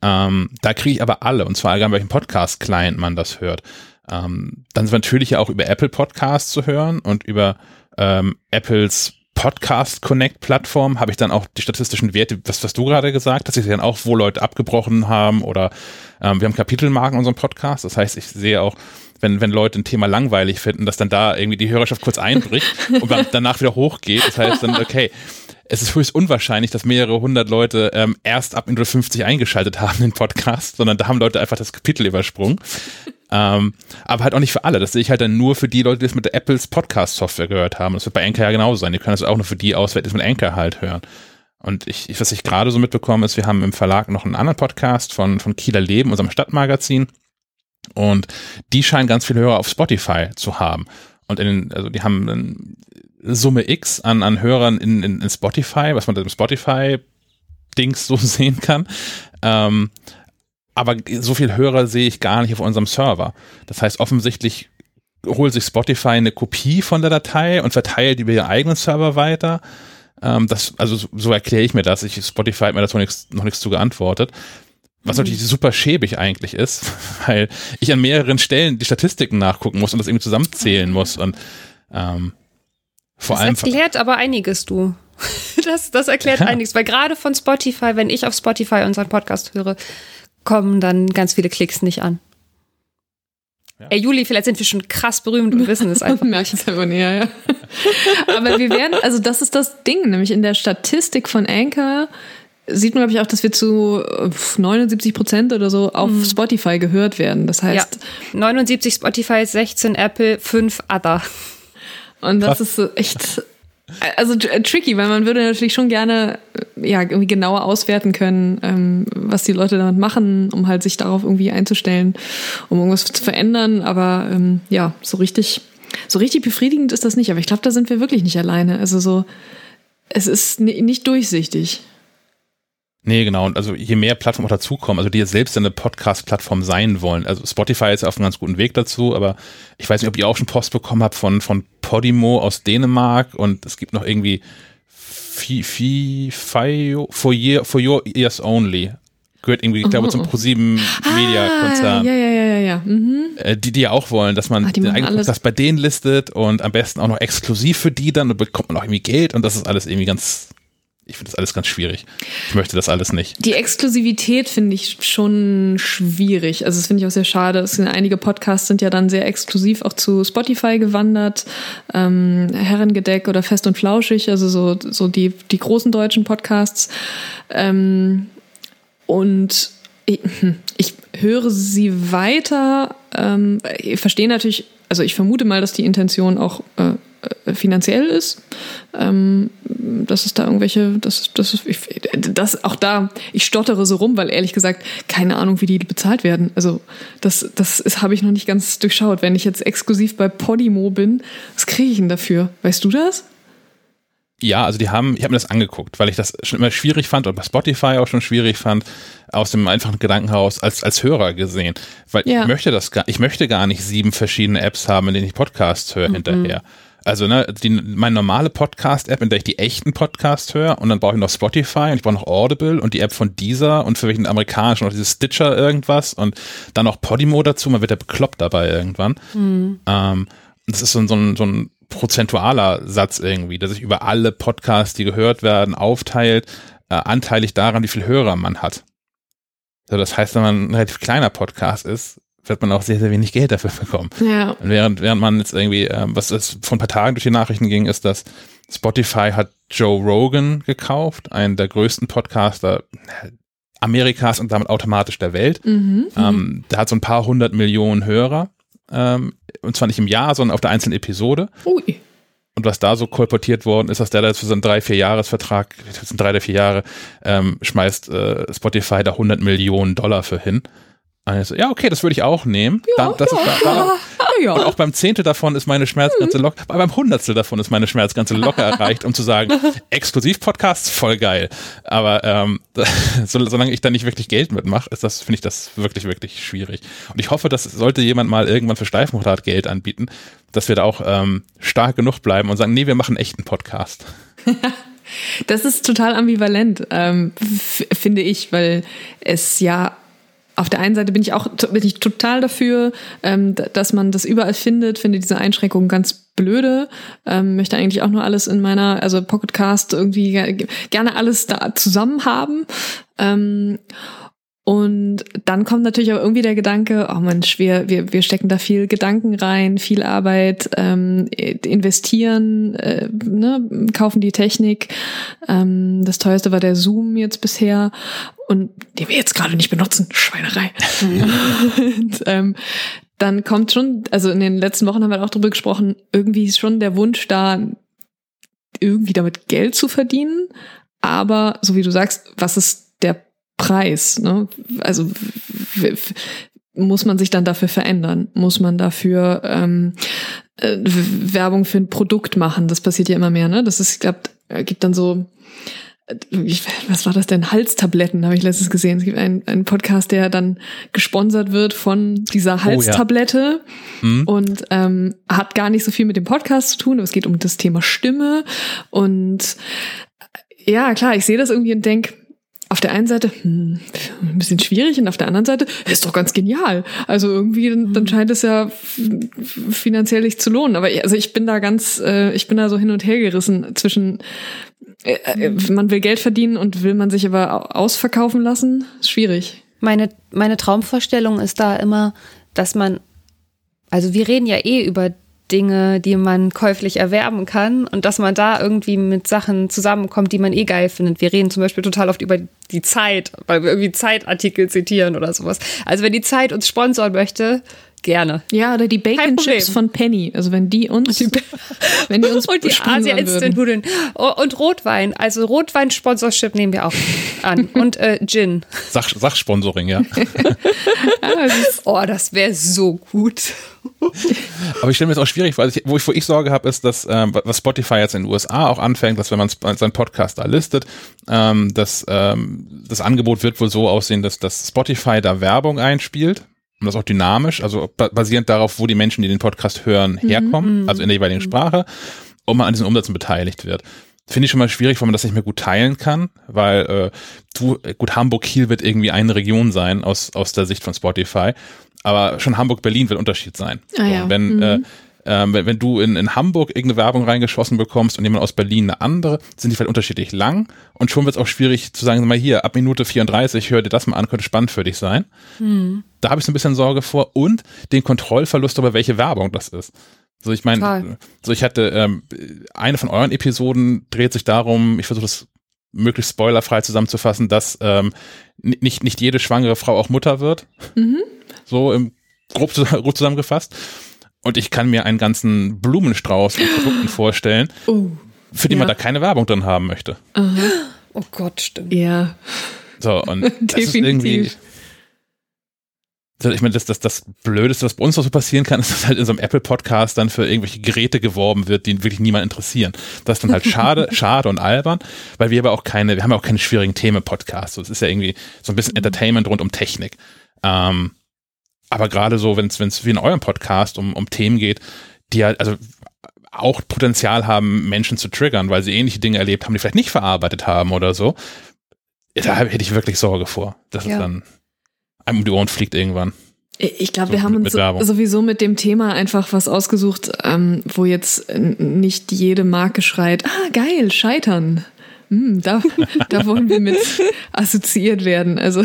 Ähm, da kriege ich aber alle, und zwar egal, welchen Podcast-Client man das hört. Ähm, dann sind wir natürlich ja auch über Apple Podcasts zu hören und über ähm, Apples Podcast Connect Plattform habe ich dann auch die statistischen Werte, was, was du gerade gesagt hast, ich sehe dann auch, wo Leute abgebrochen haben oder ähm, wir haben Kapitelmarken in unserem Podcast. Das heißt, ich sehe auch, wenn, wenn Leute ein Thema langweilig finden, dass dann da irgendwie die Hörerschaft kurz einbricht und dann danach wieder hochgeht. Das heißt dann, okay, es ist höchst unwahrscheinlich, dass mehrere hundert Leute ähm, erst ab Minute 50 eingeschaltet haben den Podcast, sondern da haben Leute einfach das Kapitel übersprungen. Ähm, aber halt auch nicht für alle. Das sehe ich halt dann nur für die Leute, die es mit der Apples Podcast-Software gehört haben. Das wird bei Anchor ja genauso sein. Die können das auch nur für die auswählen, die es mit Anchor halt hören. Und ich, was ich gerade so mitbekomme, ist, wir haben im Verlag noch einen anderen Podcast von, von Kieler Leben, unserem Stadtmagazin. Und die scheinen ganz viele Hörer auf Spotify zu haben. Und in, also die haben eine Summe X an, an Hörern in, in, in Spotify, was man im Spotify Dings so sehen kann. Ähm, aber so viel Hörer sehe ich gar nicht auf unserem Server. Das heißt, offensichtlich holt sich Spotify eine Kopie von der Datei und verteilt die über ihren eigenen Server weiter. Ähm, das, also so, so erkläre ich mir das. Ich, Spotify hat mir dazu nichts, noch nichts zu geantwortet. Was mhm. natürlich super schäbig eigentlich ist, weil ich an mehreren Stellen die Statistiken nachgucken muss und das irgendwie zusammenzählen muss. Und ähm, vor das allem. Das erklärt aber einiges, du. Das, das erklärt ja. einiges, weil gerade von Spotify, wenn ich auf Spotify unseren Podcast höre, kommen dann ganz viele Klicks nicht an. Ja. Ey, Juli, vielleicht sind wir schon krass berühmt und wissen es einfach. Merke es einfach näher, ja. Aber wir werden, also das ist das Ding, nämlich in der Statistik von Anchor sieht man, glaube ich, auch, dass wir zu 79 Prozent oder so auf mhm. Spotify gehört werden. Das heißt. Ja. 79 Spotify, 16 Apple, 5 Other. Und das Krass. ist echt also äh, tricky, weil man würde natürlich schon gerne äh, ja irgendwie genauer auswerten können, ähm, was die Leute damit machen, um halt sich darauf irgendwie einzustellen, um irgendwas zu verändern. Aber ähm, ja, so richtig, so richtig befriedigend ist das nicht. Aber ich glaube, da sind wir wirklich nicht alleine. Also so, es ist nicht durchsichtig. Nee, genau. Und also je mehr Plattformen auch dazukommen, also die jetzt selbst eine Podcast-Plattform sein wollen. Also Spotify ist auf einem ganz guten Weg dazu, aber ich weiß nicht, ob ihr auch schon Post bekommen habt von, von Podimo aus Dänemark und es gibt noch irgendwie Fi, Fi, Fi, for, year, for Your Ears Only. Gehört irgendwie, ich glaube, zum oh. ProSieben Media Konzern. Ah, ja, ja, ja, ja, ja. Mhm. Äh, die, die ja auch wollen, dass man Ach, den eigenen Podcast bei denen listet und am besten auch noch exklusiv für die dann und bekommt man auch irgendwie Geld und das ist alles irgendwie ganz, ich finde das alles ganz schwierig. Ich möchte das alles nicht. Die Exklusivität finde ich schon schwierig. Also das finde ich auch sehr schade. Es sind, einige Podcasts sind ja dann sehr exklusiv auch zu Spotify gewandert. Ähm, Herrengedeck oder Fest und Flauschig, also so, so die, die großen deutschen Podcasts. Ähm, und ich, ich höre sie weiter. Ähm, ich verstehe natürlich, also ich vermute mal, dass die Intention auch äh, finanziell ist. Ähm, dass es da irgendwelche, das, das ist, ich, das auch da, ich stottere so rum, weil ehrlich gesagt keine Ahnung, wie die bezahlt werden. Also das, das habe ich noch nicht ganz durchschaut. Wenn ich jetzt exklusiv bei Podimo bin, was kriege ich denn dafür? Weißt du das? Ja, also die haben, ich habe mir das angeguckt, weil ich das schon immer schwierig fand und bei Spotify auch schon schwierig fand, aus dem einfachen Gedankenhaus als, als Hörer gesehen. Weil ja. ich möchte das gar, ich möchte gar nicht sieben verschiedene Apps haben, in denen ich Podcasts höre mhm. hinterher. Also ne, die, meine normale Podcast-App, in der ich die echten Podcasts höre und dann brauche ich noch Spotify und ich brauche noch Audible und die App von dieser und für welchen amerikanischen noch dieses Stitcher irgendwas und dann noch Podimo dazu, man wird ja bekloppt dabei irgendwann. Mhm. Ähm, das ist so, ein, so, ein, so ein prozentualer Satz irgendwie, der sich über alle Podcasts, die gehört werden, aufteilt, äh, anteilig daran, wie viel Hörer man hat. Also das heißt, wenn man ein relativ kleiner Podcast ist, wird man auch sehr, sehr wenig Geld dafür bekommen. Ja. Und während, während man jetzt irgendwie, äh, was es von ein paar Tagen durch die Nachrichten ging, ist, dass Spotify hat Joe Rogan gekauft, einen der größten Podcaster Amerikas und damit automatisch der Welt. Mhm, ähm, der hat so ein paar hundert Millionen Hörer. Ähm, und zwar nicht im Jahr, sondern auf der einzelnen Episode. Ui. Und was da so kolportiert worden ist, dass der da jetzt für so einen drei, vier Jahresvertrag, das sind drei oder vier Jahre, ähm, schmeißt äh, Spotify da 100 Millionen Dollar für hin. Also, ja, okay, das würde ich auch nehmen. Ja, da, das ja, ist, da, da, ja. Und auch beim Zehntel davon ist meine Schmerzgrenze locker, beim Hundertstel davon ist meine Schmerzgrenze locker erreicht, um zu sagen, Exklusiv-Podcasts, voll geil. Aber ähm, so, solange ich da nicht wirklich Geld mitmache, ist das, finde ich das wirklich, wirklich schwierig. Und ich hoffe, dass sollte jemand mal irgendwann für Steifenrad Geld anbieten, dass wir da auch ähm, stark genug bleiben und sagen, nee, wir machen echt einen Podcast. Das ist total ambivalent, ähm, finde ich, weil es ja auf der einen Seite bin ich auch bin ich total dafür, ähm, dass man das überall findet, finde diese Einschränkungen ganz blöde, ähm, möchte eigentlich auch nur alles in meiner, also Pocketcast irgendwie gerne alles da zusammen haben. Ähm, und dann kommt natürlich auch irgendwie der Gedanke, oh Mensch, wir, wir, wir stecken da viel Gedanken rein, viel Arbeit, ähm, investieren, äh, ne, kaufen die Technik. Ähm, das teuerste war der Zoom jetzt bisher und den wir jetzt gerade nicht benutzen. Schweinerei. und, ähm, dann kommt schon, also in den letzten Wochen haben wir auch drüber gesprochen, irgendwie ist schon der Wunsch da, irgendwie damit Geld zu verdienen. Aber so wie du sagst, was ist Preis. Ne? Also muss man sich dann dafür verändern? Muss man dafür ähm, äh, Werbung für ein Produkt machen? Das passiert ja immer mehr. Ne? Das ist, ich glaube, gibt dann so äh, was war das denn? Halstabletten habe ich letztens gesehen. Es gibt einen, einen Podcast, der dann gesponsert wird von dieser Halstablette oh, ja. mhm. und ähm, hat gar nicht so viel mit dem Podcast zu tun, aber es geht um das Thema Stimme. Und ja, klar, ich sehe das irgendwie und denke, auf der einen Seite hm, ein bisschen schwierig und auf der anderen Seite ist doch ganz genial. Also irgendwie dann, scheint es ja finanziell nicht zu lohnen. Aber also ich bin da ganz, äh, ich bin da so hin und her gerissen zwischen äh, äh, man will Geld verdienen und will man sich aber ausverkaufen lassen. Ist schwierig. Meine meine Traumvorstellung ist da immer, dass man also wir reden ja eh über Dinge, die man käuflich erwerben kann und dass man da irgendwie mit Sachen zusammenkommt, die man eh geil findet. Wir reden zum Beispiel total oft über die Zeit, weil wir irgendwie Zeitartikel zitieren oder sowas. Also wenn die Zeit uns sponsoren möchte, Gerne. Ja, oder die Bacon Chips von Penny. Also wenn die uns, die, wenn die uns und die Asia Instant Nudeln und Rotwein. Also Rotwein Sponsorship nehmen wir auch an und äh, Gin. Sach, Sachsponsoring, ja. oh, das wäre so gut. Aber ich stelle mir jetzt auch schwierig, weil ich, wo, ich, wo ich Sorge habe, ist, dass ähm, was Spotify jetzt in den USA auch anfängt, dass wenn man seinen Podcast da listet, ähm, dass ähm, das Angebot wird wohl so aussehen, dass, dass Spotify da Werbung einspielt und das auch dynamisch, also basierend darauf, wo die Menschen, die den Podcast hören, mhm. herkommen, mhm. also in der jeweiligen. Sprache, und man an diesen Umsätzen beteiligt wird. Finde ich schon mal schwierig, weil man das nicht mehr gut teilen kann, weil äh, du, gut, Hamburg-Kiel wird irgendwie eine Region sein aus, aus der Sicht von Spotify, aber schon Hamburg-Berlin wird Unterschied sein. Ah, ja. wenn, mhm. äh, äh, wenn, wenn du in, in Hamburg irgendeine Werbung reingeschossen bekommst und jemand aus Berlin eine andere, sind die vielleicht unterschiedlich lang und schon wird es auch schwierig zu sagen, mal hier, ab Minute 34, hör dir das mal an, könnte spannend für dich sein. Mhm. Da habe ich so ein bisschen Sorge vor und den Kontrollverlust über welche Werbung das ist. So, ich meine, so ich hatte ähm, eine von euren Episoden dreht sich darum, ich versuche das möglichst spoilerfrei zusammenzufassen, dass ähm, nicht, nicht jede schwangere Frau auch Mutter wird. Mhm. So im grob, grob zusammengefasst. Und ich kann mir einen ganzen Blumenstrauß von Produkten vorstellen, uh, für die ja. man da keine Werbung drin haben möchte. Aha. Oh Gott, stimmt. Ja. So, und das ist irgendwie ich meine, das, das, das Blödeste, was bei uns noch so passieren kann, ist, dass halt in so einem Apple-Podcast dann für irgendwelche Geräte geworben wird, die wirklich niemand interessieren. Das ist dann halt schade, schade und albern, weil wir aber auch keine, wir haben ja auch keine schwierigen Themen-Podcasts. So, es ist ja irgendwie so ein bisschen Entertainment rund um Technik. Ähm, aber gerade so, wenn es wie in eurem Podcast um, um Themen geht, die halt, also auch Potenzial haben, Menschen zu triggern, weil sie ähnliche Dinge erlebt haben, die vielleicht nicht verarbeitet haben oder so, da hätte ich wirklich Sorge vor. Das ja. ist dann einem um die Ohren fliegt irgendwann. Ich glaube, so wir haben uns sowieso mit dem Thema einfach was ausgesucht, ähm, wo jetzt nicht jede Marke schreit, ah, geil, scheitern. Hm, da, da wollen wir mit assoziiert werden. Also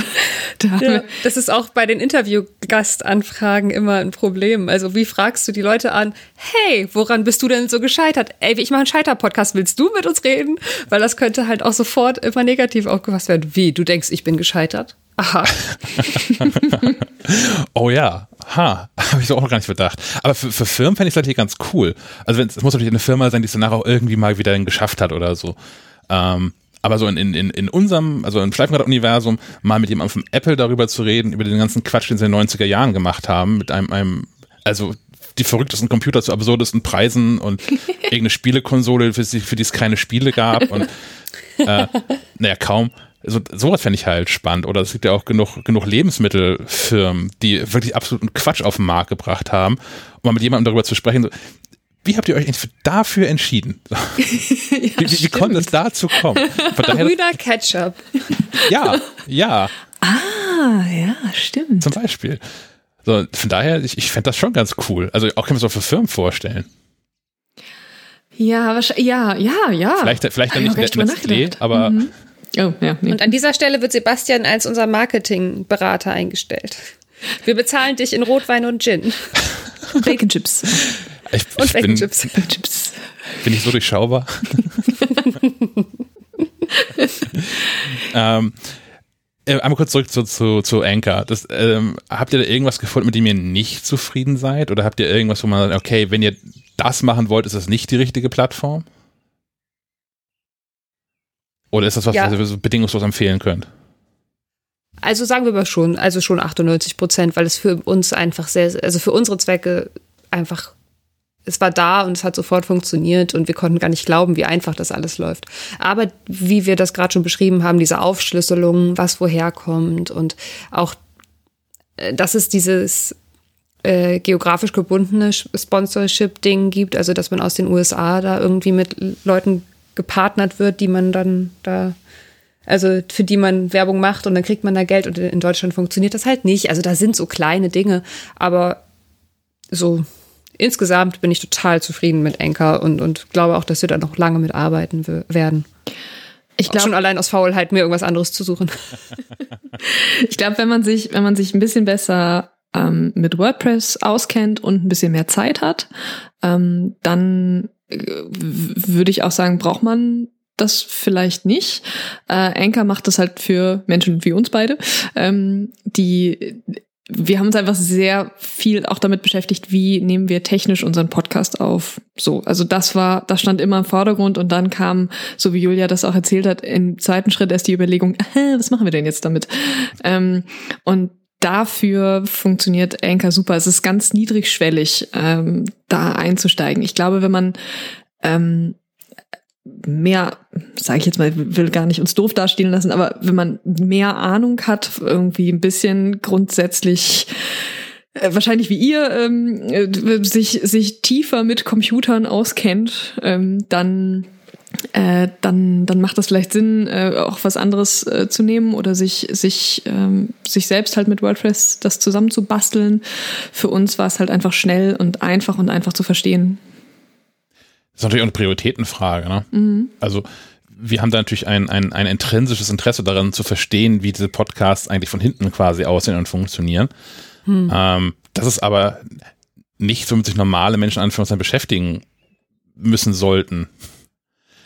da ja, das ist auch bei den Interviewgastanfragen immer ein Problem. Also wie fragst du die Leute an, hey, woran bist du denn so gescheitert? Ey, ich mache einen Scheiter-Podcast, willst du mit uns reden? Weil das könnte halt auch sofort immer negativ aufgefasst werden. Wie, du denkst, ich bin gescheitert? Aha. oh ja, ha, habe ich so auch gar nicht bedacht. Aber für, für Firmen fände ich es natürlich ganz cool. Also es muss natürlich eine Firma sein, die es danach auch irgendwie mal wieder geschafft hat oder so. Ähm, aber so in, in, in unserem, also im Schleifenrad-Universum, mal mit jemandem von Apple darüber zu reden, über den ganzen Quatsch, den sie in den 90er Jahren gemacht haben, mit einem, einem also die verrücktesten Computer zu absurdesten Preisen und irgendeine Spielekonsole, für die, für die es keine Spiele gab und äh, naja, kaum so, sowas fände ich halt spannend. Oder es gibt ja auch genug, genug Lebensmittelfirmen, die wirklich absoluten Quatsch auf den Markt gebracht haben, um mal mit jemandem darüber zu sprechen. So, wie habt ihr euch dafür entschieden? ja, wie, wie, wie konnte es dazu kommen? Grüner Ketchup. Ja, ja. Ah, ja, stimmt. Zum Beispiel. So, von daher, ich, ich fände das schon ganz cool. Also auch kann man es auch für Firmen vorstellen. Ja, wahrscheinlich, ja, ja, ja. Vielleicht, vielleicht dann nicht Nestlé, aber mhm. Oh, ja, nee. Und an dieser Stelle wird Sebastian als unser Marketingberater eingestellt. Wir bezahlen dich in Rotwein und Gin. Bacon Chips. Ich, und ich Bacon Chips. Chips. Bin ich so durchschaubar? ähm, äh, einmal kurz zurück zu, zu, zu Anchor. Das, ähm, habt ihr da irgendwas gefunden, mit dem ihr nicht zufrieden seid? Oder habt ihr irgendwas, wo man sagt, okay, wenn ihr das machen wollt, ist das nicht die richtige Plattform? Oder ist das was, ja. was ihr so bedingungslos empfehlen könnt? Also sagen wir mal schon, also schon 98 Prozent, weil es für uns einfach sehr, also für unsere Zwecke einfach, es war da und es hat sofort funktioniert und wir konnten gar nicht glauben, wie einfach das alles läuft. Aber wie wir das gerade schon beschrieben haben, diese Aufschlüsselung, was woher kommt und auch, äh, dass es dieses äh, geografisch gebundene Sponsorship-Ding gibt, also dass man aus den USA da irgendwie mit Leuten gepartnert wird, die man dann da, also für die man Werbung macht und dann kriegt man da Geld und in Deutschland funktioniert das halt nicht. Also da sind so kleine Dinge, aber so insgesamt bin ich total zufrieden mit Enker und, und glaube auch, dass wir da noch lange mitarbeiten werden. Ich glaube schon allein aus Faulheit mir irgendwas anderes zu suchen. ich glaube, wenn man sich, wenn man sich ein bisschen besser ähm, mit WordPress auskennt und ein bisschen mehr Zeit hat, ähm, dann würde ich auch sagen, braucht man das vielleicht nicht. Äh, Anchor macht das halt für Menschen wie uns beide, ähm, die wir haben uns einfach sehr viel auch damit beschäftigt, wie nehmen wir technisch unseren Podcast auf. So, also das war, das stand immer im Vordergrund und dann kam, so wie Julia das auch erzählt hat, im zweiten Schritt erst die Überlegung, was machen wir denn jetzt damit? Ähm, und dafür funktioniert Anchor super. Es ist ganz niedrigschwellig, ähm, da einzusteigen. Ich glaube, wenn man ähm, mehr, sage ich jetzt mal, will gar nicht uns doof dastehen lassen, aber wenn man mehr Ahnung hat, irgendwie ein bisschen grundsätzlich äh, wahrscheinlich wie ihr ähm, äh, sich sich tiefer mit Computern auskennt, ähm, dann äh, dann, dann macht das vielleicht Sinn, äh, auch was anderes äh, zu nehmen oder sich, sich, ähm, sich selbst halt mit WordPress das zusammenzubasteln. Für uns war es halt einfach schnell und einfach und einfach zu verstehen. Das ist natürlich auch eine Prioritätenfrage. Ne? Mhm. Also wir haben da natürlich ein, ein, ein intrinsisches Interesse daran zu verstehen, wie diese Podcasts eigentlich von hinten quasi aussehen und funktionieren. Mhm. Ähm, das ist aber nicht, womit sich normale Menschen Anführungszeichen beschäftigen müssen sollten.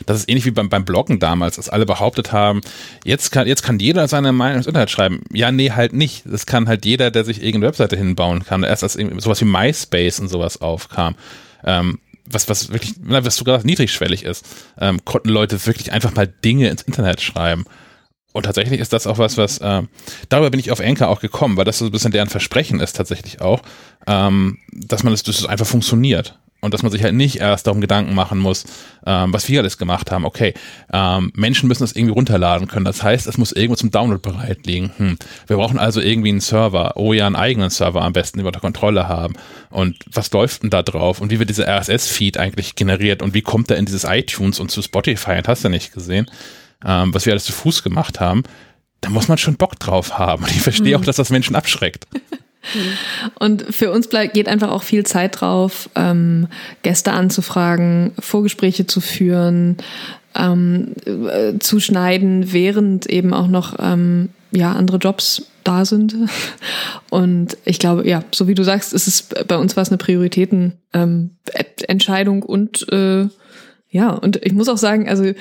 Das ist ähnlich wie beim, beim Bloggen damals, als alle behauptet haben, jetzt kann, jetzt kann jeder seine Meinung ins Internet schreiben. Ja, nee, halt nicht. Das kann halt jeder, der sich irgendeine Webseite hinbauen kann. Erst als sowas wie MySpace und sowas aufkam. Ähm, was, was wirklich, was sogar niedrigschwellig ist, ähm, konnten Leute wirklich einfach mal Dinge ins Internet schreiben. Und tatsächlich ist das auch was, was, äh, darüber bin ich auf Anchor auch gekommen, weil das so ein bisschen deren Versprechen ist tatsächlich auch, ähm, dass man das, das einfach funktioniert und dass man sich halt nicht erst darum Gedanken machen muss, ähm, was wir alles gemacht haben. Okay, ähm, Menschen müssen das irgendwie runterladen können. Das heißt, es muss irgendwo zum Download bereit liegen. Hm. Wir brauchen also irgendwie einen Server. Oh ja, einen eigenen Server am besten, den wir unter Kontrolle haben. Und was läuft denn da drauf? Und wie wird dieser RSS-Feed eigentlich generiert? Und wie kommt er in dieses iTunes und zu Spotify? Und hast du nicht gesehen, ähm, was wir alles zu Fuß gemacht haben? Da muss man schon Bock drauf haben. Und ich verstehe hm. auch, dass das Menschen abschreckt. Und für uns bleibt, geht einfach auch viel Zeit drauf, ähm, Gäste anzufragen, Vorgespräche zu führen, ähm, äh, zu schneiden, während eben auch noch ähm, ja andere Jobs da sind. Und ich glaube, ja, so wie du sagst, ist es bei uns war es eine Prioritätenentscheidung ähm, und äh, ja, und ich muss auch sagen, also äh,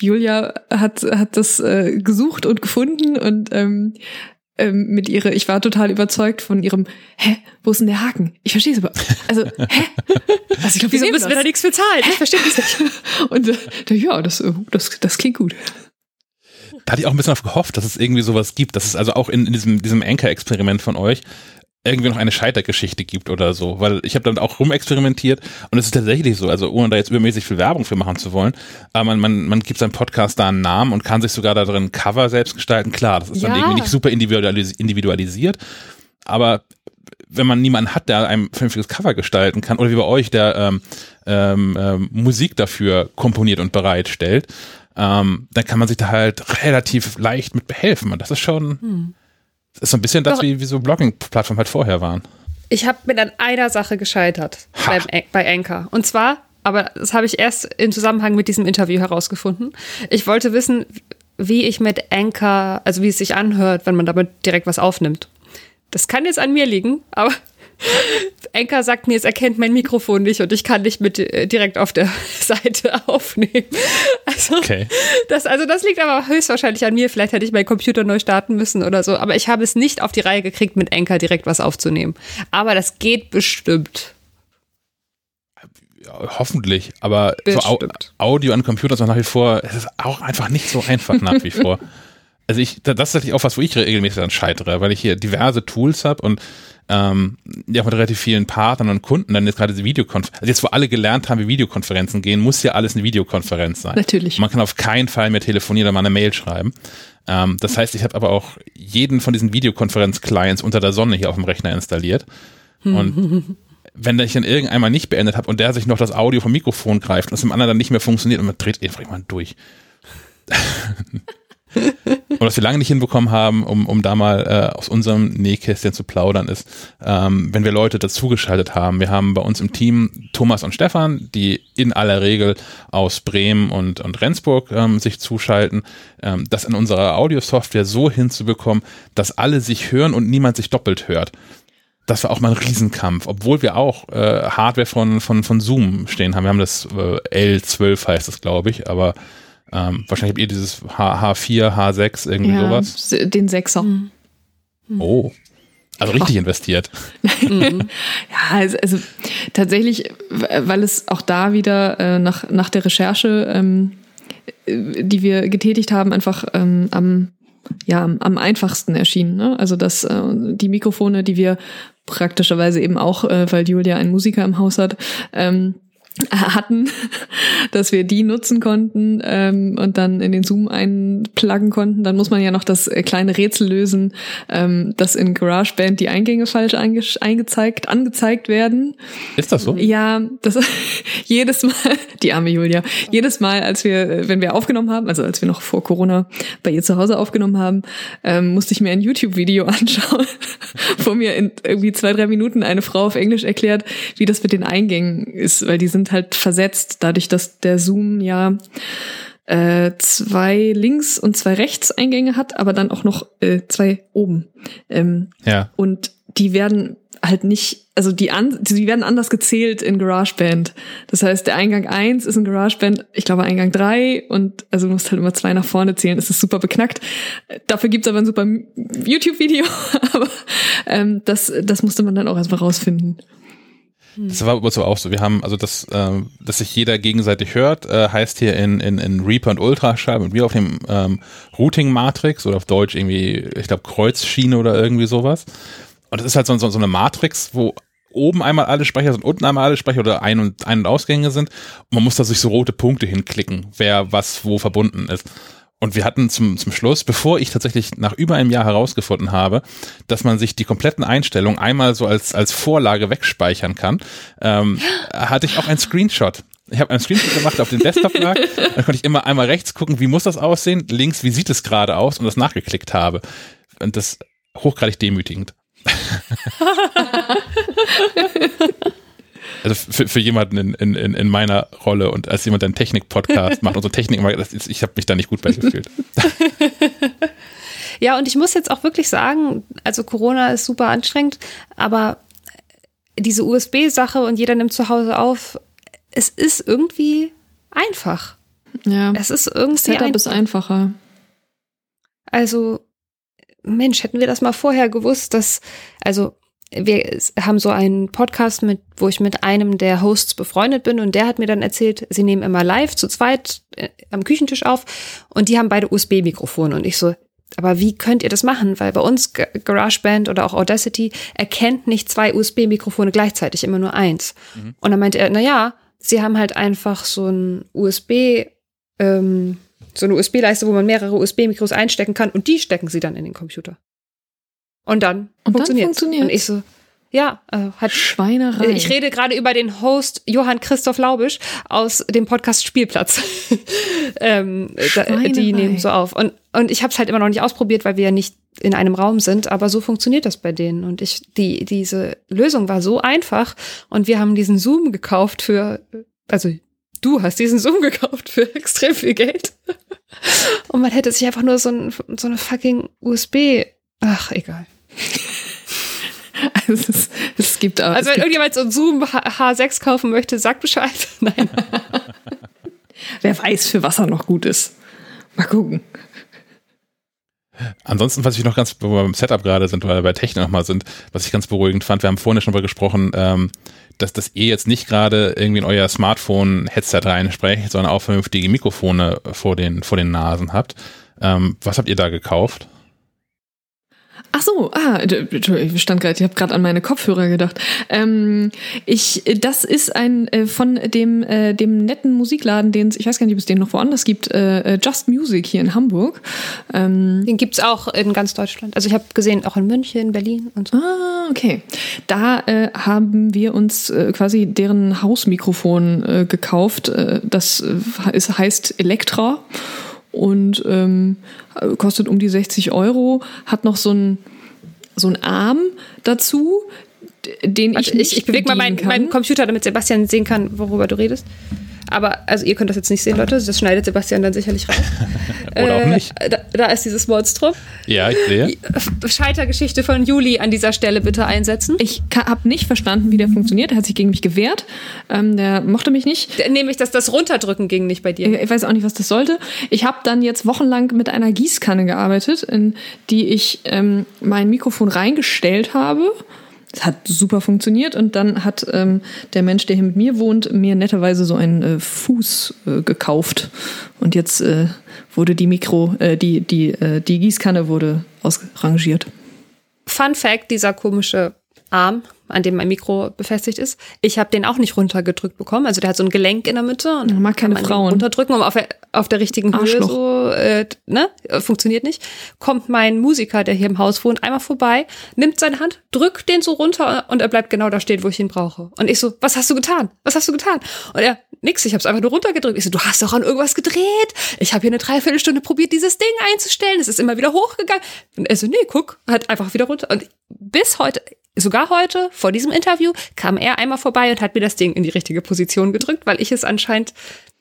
Julia hat hat das äh, gesucht und gefunden und ähm, ähm, mit ihrer, ich war total überzeugt von ihrem, hä, wo ist denn der Haken? Ich verstehe es aber. Also, hä? Also ich glaube, wieso müssen wir da nichts bezahlen? Ich verstehe das nicht. Und äh, ja, das, äh, das, das klingt gut. Da hatte ich auch ein bisschen auf gehofft, dass es irgendwie sowas gibt, dass es also auch in, in diesem, diesem Anchor-Experiment von euch irgendwie noch eine Scheitergeschichte gibt oder so, weil ich habe dann auch rumexperimentiert und es ist tatsächlich so, also ohne da jetzt übermäßig viel Werbung für machen zu wollen, aber man, man, man gibt seinem Podcast da einen Namen und kann sich sogar da drin Cover selbst gestalten. Klar, das ist ja. dann irgendwie nicht super individualis individualisiert, aber wenn man niemanden hat, der einem vernünftiges Cover gestalten kann, oder wie bei euch, der ähm, ähm, ähm, Musik dafür komponiert und bereitstellt, ähm, dann kann man sich da halt relativ leicht mit behelfen. Und das ist schon, hm. Das ist so ein bisschen das, wie, wie so Blogging-Plattformen halt vorher waren. Ich habe mit an einer Sache gescheitert beim, bei Anchor. Und zwar, aber das habe ich erst im Zusammenhang mit diesem Interview herausgefunden. Ich wollte wissen, wie ich mit Anchor, also wie es sich anhört, wenn man damit direkt was aufnimmt. Das kann jetzt an mir liegen, aber Enker sagt mir, es erkennt mein Mikrofon nicht und ich kann nicht mit äh, direkt auf der Seite aufnehmen. Also, okay. das, also das liegt aber höchstwahrscheinlich an mir. Vielleicht hätte ich meinen Computer neu starten müssen oder so. Aber ich habe es nicht auf die Reihe gekriegt, mit Enker direkt was aufzunehmen. Aber das geht bestimmt. Ja, hoffentlich, aber so Audio an Computern ist nach wie vor, es ist auch einfach nicht so einfach nach wie vor. Also ich, das ist natürlich auch was, wo ich regelmäßig dann scheitere, weil ich hier diverse Tools habe und ähm, ja mit relativ vielen Partnern und Kunden dann jetzt gerade diese Videokonferenzen, also jetzt wo alle gelernt haben, wie Videokonferenzen gehen, muss ja alles eine Videokonferenz sein. Natürlich. Man kann auf keinen Fall mehr telefonieren oder mal eine Mail schreiben. Ähm, das heißt, ich habe aber auch jeden von diesen Videokonferenz-Clients unter der Sonne hier auf dem Rechner installiert. Und wenn ich dann irgendeinmal nicht beendet habe und der sich noch das Audio vom Mikrofon greift und es dem anderen dann nicht mehr funktioniert und man dreht einfach mal durch. Und was wir lange nicht hinbekommen haben, um, um da mal äh, aus unserem Nähkästchen zu plaudern, ist, ähm, wenn wir Leute dazugeschaltet haben. Wir haben bei uns im Team Thomas und Stefan, die in aller Regel aus Bremen und, und Rendsburg ähm, sich zuschalten, ähm, das in unserer Audiosoftware so hinzubekommen, dass alle sich hören und niemand sich doppelt hört das war auch mal ein Riesenkampf, obwohl wir auch äh, Hardware von, von, von Zoom stehen haben. Wir haben das äh, L12 heißt das, glaube ich, aber ähm, wahrscheinlich habt ihr dieses H, H4, H6, irgendwie ja, sowas. Den Sechser. Mhm. Oh. Also richtig oh. investiert. ja, also, also, tatsächlich, weil es auch da wieder äh, nach, nach der Recherche, ähm, äh, die wir getätigt haben, einfach ähm, am ja am, am einfachsten erschien. Ne? Also dass äh, die Mikrofone, die wir praktischerweise eben auch, äh, weil Julia einen Musiker im Haus hat, ähm, hatten, dass wir die nutzen konnten ähm, und dann in den Zoom einpluggen konnten. Dann muss man ja noch das äh, kleine Rätsel lösen, ähm, dass in GarageBand die Eingänge falsch eingezeigt, angezeigt werden. Ist das so? Ja, das jedes Mal, die arme Julia, jedes Mal, als wir, äh, wenn wir aufgenommen haben, also als wir noch vor Corona bei ihr zu Hause aufgenommen haben, ähm, musste ich mir ein YouTube-Video anschauen, wo mir in irgendwie zwei, drei Minuten eine Frau auf Englisch erklärt, wie das mit den Eingängen ist, weil die sind halt versetzt, dadurch, dass der Zoom ja äh, zwei links und zwei rechts Eingänge hat, aber dann auch noch äh, zwei oben. Ähm, ja. Und die werden halt nicht, also die, an, die werden anders gezählt in GarageBand. Das heißt, der Eingang eins ist in GarageBand, ich glaube Eingang drei und also du musst halt immer zwei nach vorne zählen. Das ist super beknackt. Dafür gibt's aber ein super YouTube-Video, aber ähm, das, das musste man dann auch erstmal rausfinden. Das war aber so auch so. Wir haben, also das, ähm, dass sich jeder gegenseitig hört, äh, heißt hier in, in, in Reaper und Ultraschall und wir auf dem ähm, Routing Matrix oder auf Deutsch irgendwie, ich glaube, Kreuzschiene oder irgendwie sowas. Und das ist halt so, so, so eine Matrix, wo oben einmal alle Speicher sind, unten einmal alle Speicher oder Ein- und, Ein- und Ausgänge sind. Und man muss da sich so rote Punkte hinklicken, wer was wo verbunden ist. Und wir hatten zum, zum Schluss, bevor ich tatsächlich nach über einem Jahr herausgefunden habe, dass man sich die kompletten Einstellungen einmal so als, als Vorlage wegspeichern kann, ähm, hatte ich auch ein Screenshot. Ich habe einen Screenshot gemacht auf den Desktop lag, dann konnte ich immer einmal rechts gucken, wie muss das aussehen, links, wie sieht es gerade aus und das nachgeklickt habe. Und das hochgradig demütigend. also für, für jemanden in, in, in meiner Rolle und als jemand, der einen Technik-Podcast macht und so Technik, ich habe mich da nicht gut bei gefühlt. ja, und ich muss jetzt auch wirklich sagen, also Corona ist super anstrengend, aber diese USB-Sache und jeder nimmt zu Hause auf, es ist irgendwie einfach. Ja. Es ist irgendwie Setup einfach. ist einfacher. Also, Mensch, hätten wir das mal vorher gewusst, dass, also wir haben so einen Podcast mit, wo ich mit einem der Hosts befreundet bin und der hat mir dann erzählt, sie nehmen immer live zu zweit äh, am Küchentisch auf und die haben beide USB-Mikrofone und ich so, aber wie könnt ihr das machen? Weil bei uns GarageBand oder auch Audacity erkennt nicht zwei USB-Mikrofone gleichzeitig, immer nur eins. Mhm. Und dann meinte er, na ja, sie haben halt einfach so ein USB, ähm, so eine USB-Leiste, wo man mehrere USB-Mikros einstecken kann und die stecken sie dann in den Computer. Und dann funktioniert Und ich so, ja, äh, hat Schweinerei. Ich rede gerade über den Host Johann Christoph Laubisch aus dem Podcast Spielplatz. ähm, die nehmen so auf. Und, und ich habe es halt immer noch nicht ausprobiert, weil wir ja nicht in einem Raum sind, aber so funktioniert das bei denen. Und ich, die, diese Lösung war so einfach und wir haben diesen Zoom gekauft für, also du hast diesen Zoom gekauft für extrem viel Geld. und man hätte sich einfach nur so, ein, so eine fucking USB Ach, egal. Also es, es gibt auch. Also wenn irgendjemand so ein Zoom H6 kaufen möchte, sagt Bescheid. Nein. Wer weiß, für was er noch gut ist. Mal gucken. Ansonsten, was ich noch ganz, wo wir beim Setup gerade sind, weil wir bei Technik nochmal sind, was ich ganz beruhigend fand, wir haben vorhin schon mal gesprochen, ähm, dass, dass ihr jetzt nicht gerade irgendwie in euer Smartphone-Headset reinsprecht, sondern auch vernünftige Mikrofone vor den, vor den Nasen habt. Ähm, was habt ihr da gekauft? Ach so, ah, ich stand gerade, ich habe gerade an meine Kopfhörer gedacht. Ähm, ich, das ist ein äh, von dem äh, dem netten Musikladen, den ich weiß gar nicht, ob es den noch woanders gibt, äh, äh Just Music hier in Hamburg. Ähm, den gibt's auch in ganz Deutschland. Also ich habe gesehen, auch in München, Berlin und so. Ah, okay. Da äh, haben wir uns äh, quasi deren Hausmikrofon äh, gekauft. Äh, das äh, ist, heißt Elektra und ähm, kostet um die 60 Euro, hat noch so ein so ein Arm dazu, den Warte, ich, ich, ich bewege mal meinen, meinen Computer, damit Sebastian sehen kann, worüber du redest. Aber, also ihr könnt das jetzt nicht sehen, Leute, das schneidet Sebastian dann sicherlich rein. Oder auch nicht. Äh, da, da ist dieses Monstrum. Ja, ich sehe. Scheitergeschichte von Juli an dieser Stelle bitte einsetzen. Ich habe nicht verstanden, wie der funktioniert. Er hat sich gegen mich gewehrt. Ähm, der mochte mich nicht. Nämlich, dass das Runterdrücken ging nicht bei dir. Ich, ich weiß auch nicht, was das sollte. Ich habe dann jetzt wochenlang mit einer Gießkanne gearbeitet, in die ich ähm, mein Mikrofon reingestellt habe. Das hat super funktioniert und dann hat ähm, der Mensch, der hier mit mir wohnt, mir netterweise so einen äh, Fuß äh, gekauft und jetzt äh, wurde die Mikro, äh, die die äh, die Gießkanne wurde ausrangiert. Fun Fact: Dieser komische Arm, an dem mein Mikro befestigt ist. Ich habe den auch nicht runtergedrückt bekommen. Also der hat so ein Gelenk in der Mitte und mag keine Frauen. runterdrücken, um auf auf der richtigen Höhe so, äh, ne, funktioniert nicht. Kommt mein Musiker, der hier im Haus wohnt, einmal vorbei, nimmt seine Hand, drückt den so runter und er bleibt genau da stehen, wo ich ihn brauche. Und ich so, was hast du getan? Was hast du getan? Und er, nix, ich habe es einfach nur runtergedrückt. Ich so, du hast doch an irgendwas gedreht. Ich habe hier eine Dreiviertelstunde probiert, dieses Ding einzustellen. Es ist immer wieder hochgegangen. Und er so, nee, guck, hat einfach wieder runter. Und bis heute, sogar heute, vor diesem Interview, kam er einmal vorbei und hat mir das Ding in die richtige Position gedrückt, weil ich es anscheinend,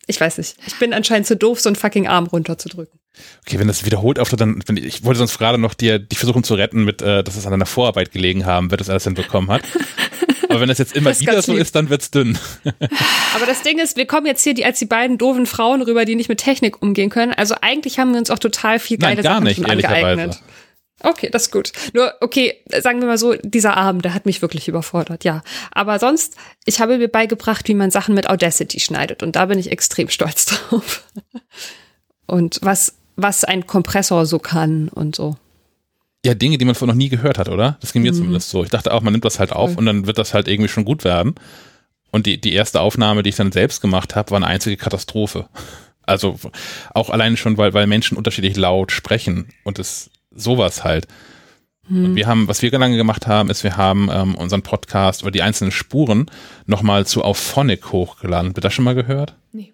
ich weiß nicht, ich bin anscheinend zu doof, so einen fucking Arm runterzudrücken. Okay, wenn das wiederholt auftritt, dann, wenn, ich wollte sonst gerade noch dir, dich versuchen zu retten mit, äh, dass es an deiner Vorarbeit gelegen haben, wer das alles hinbekommen hat. Aber wenn das jetzt immer Das wieder so lieb. ist, dann wird's dünn. Aber das Ding ist, wir kommen jetzt hier die, als die beiden doofen Frauen rüber, die nicht mit Technik umgehen können. Also eigentlich haben wir uns auch total viel geile Nein, gar Sachen nicht, schon angeeignet. Okay, das ist gut. Nur, okay, sagen wir mal so, dieser Abend, der hat mich wirklich überfordert, ja. Aber sonst, ich habe mir beigebracht, wie man Sachen mit Audacity schneidet. Und da bin ich extrem stolz drauf. Und was, was ein Kompressor so kann und so. Ja, Dinge, die man vorher noch nie gehört hat, oder? Das ging mir Mhm. zumindest so. Ich dachte auch, man nimmt das halt auf und dann wird das halt irgendwie schon gut werden. Und die, die erste Aufnahme, die ich dann selbst gemacht habe, war eine einzige Katastrophe. Also auch allein schon, weil, weil Menschen unterschiedlich laut sprechen und es sowas halt. Und wir haben, was wir lange gemacht haben, ist, wir haben ähm, unseren Podcast oder die einzelnen Spuren nochmal zu Auphonic hochgeladen. Habt ihr das schon mal gehört? Nee.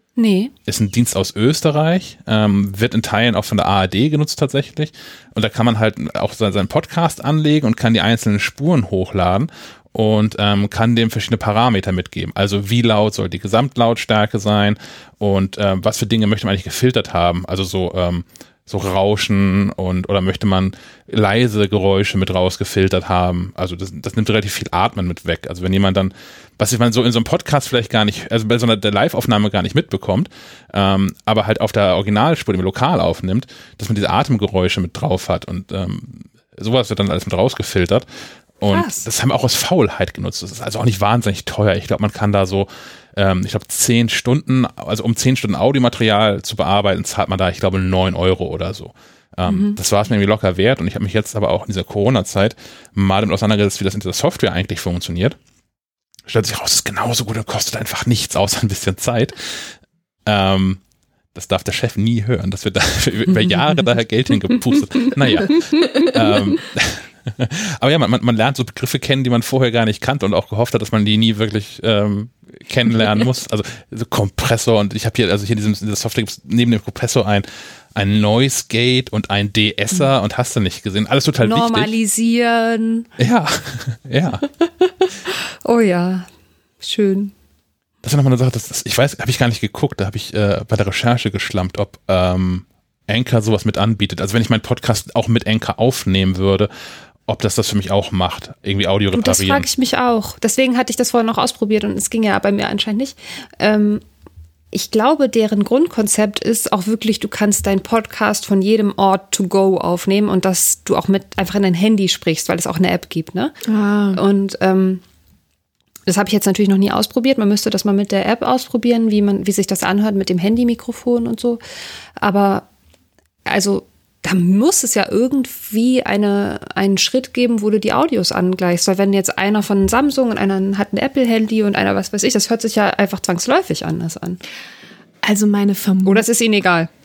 ist ein Dienst aus Österreich, ähm, wird in Teilen auch von der ARD genutzt tatsächlich. Und da kann man halt auch se- seinen Podcast anlegen und kann die einzelnen Spuren hochladen und ähm, kann dem verschiedene Parameter mitgeben. Also wie laut soll die Gesamtlautstärke sein und ähm, was für Dinge möchte man eigentlich gefiltert haben. Also so ähm, so Rauschen und oder möchte man leise Geräusche mit rausgefiltert haben. Also das, das nimmt relativ viel Atmen mit weg. Also wenn jemand dann, was man so in so einem Podcast vielleicht gar nicht, also bei so einer der Live-Aufnahme gar nicht mitbekommt, ähm, aber halt auf der Originalspur, die man lokal aufnimmt, dass man diese Atemgeräusche mit drauf hat und ähm, sowas wird dann alles mit rausgefiltert. Und Krass. das haben wir auch aus Faulheit genutzt. Das ist also auch nicht wahnsinnig teuer. Ich glaube, man kann da so, ähm, ich glaube, zehn Stunden, also um zehn Stunden Audiomaterial zu bearbeiten, zahlt man da, ich glaube, neun Euro oder so. Ähm, Das war es mir irgendwie locker wert. Und ich habe mich jetzt aber auch in dieser Corona-Zeit mal damit auseinandergesetzt, wie das in dieser Software eigentlich funktioniert. Stellt sich raus, es ist genauso gut und kostet einfach nichts, außer ein bisschen Zeit. Ähm, das darf der Chef nie hören. Das wird da über Jahre daher Geld hingepustet. Naja. ähm, aber ja, man, man, man lernt so Begriffe kennen, die man vorher gar nicht kannte und auch gehofft hat, dass man die nie wirklich ähm, kennenlernen muss. Also so Kompressor und ich habe hier, also hier in, diesem, in dieser Software gibt's neben dem Kompressor ein, ein Noise Gate und ein DSer und hast du nicht gesehen. Alles total wichtig. Normalisieren. Ja, ja. Oh ja, schön. Das ist nochmal eine Sache, das, das, ich weiß, habe ich gar nicht geguckt, da habe ich äh, bei der Recherche geschlampt, ob ähm, Anchor sowas mit anbietet. Also wenn ich meinen Podcast auch mit Anchor aufnehmen würde, ob das das für mich auch macht, irgendwie Audio Und das reparieren. frage ich mich auch. Deswegen hatte ich das vorher noch ausprobiert und es ging ja bei mir anscheinend nicht. Ähm, ich glaube, deren Grundkonzept ist auch wirklich, du kannst deinen Podcast von jedem Ort to go aufnehmen und dass du auch mit einfach in dein Handy sprichst, weil es auch eine App gibt, ne? Ah, Und ähm, das habe ich jetzt natürlich noch nie ausprobiert. Man müsste das mal mit der App ausprobieren, wie man, wie sich das anhört mit dem Handymikrofon und so. Aber also da muss es ja irgendwie eine, einen Schritt geben, wo du die Audios angleichst. Weil wenn jetzt einer von Samsung und einer hat ein Apple-Handy und einer was weiß ich, das hört sich ja einfach zwangsläufig anders an. also meine Vermutung. Oder es ist ihnen egal.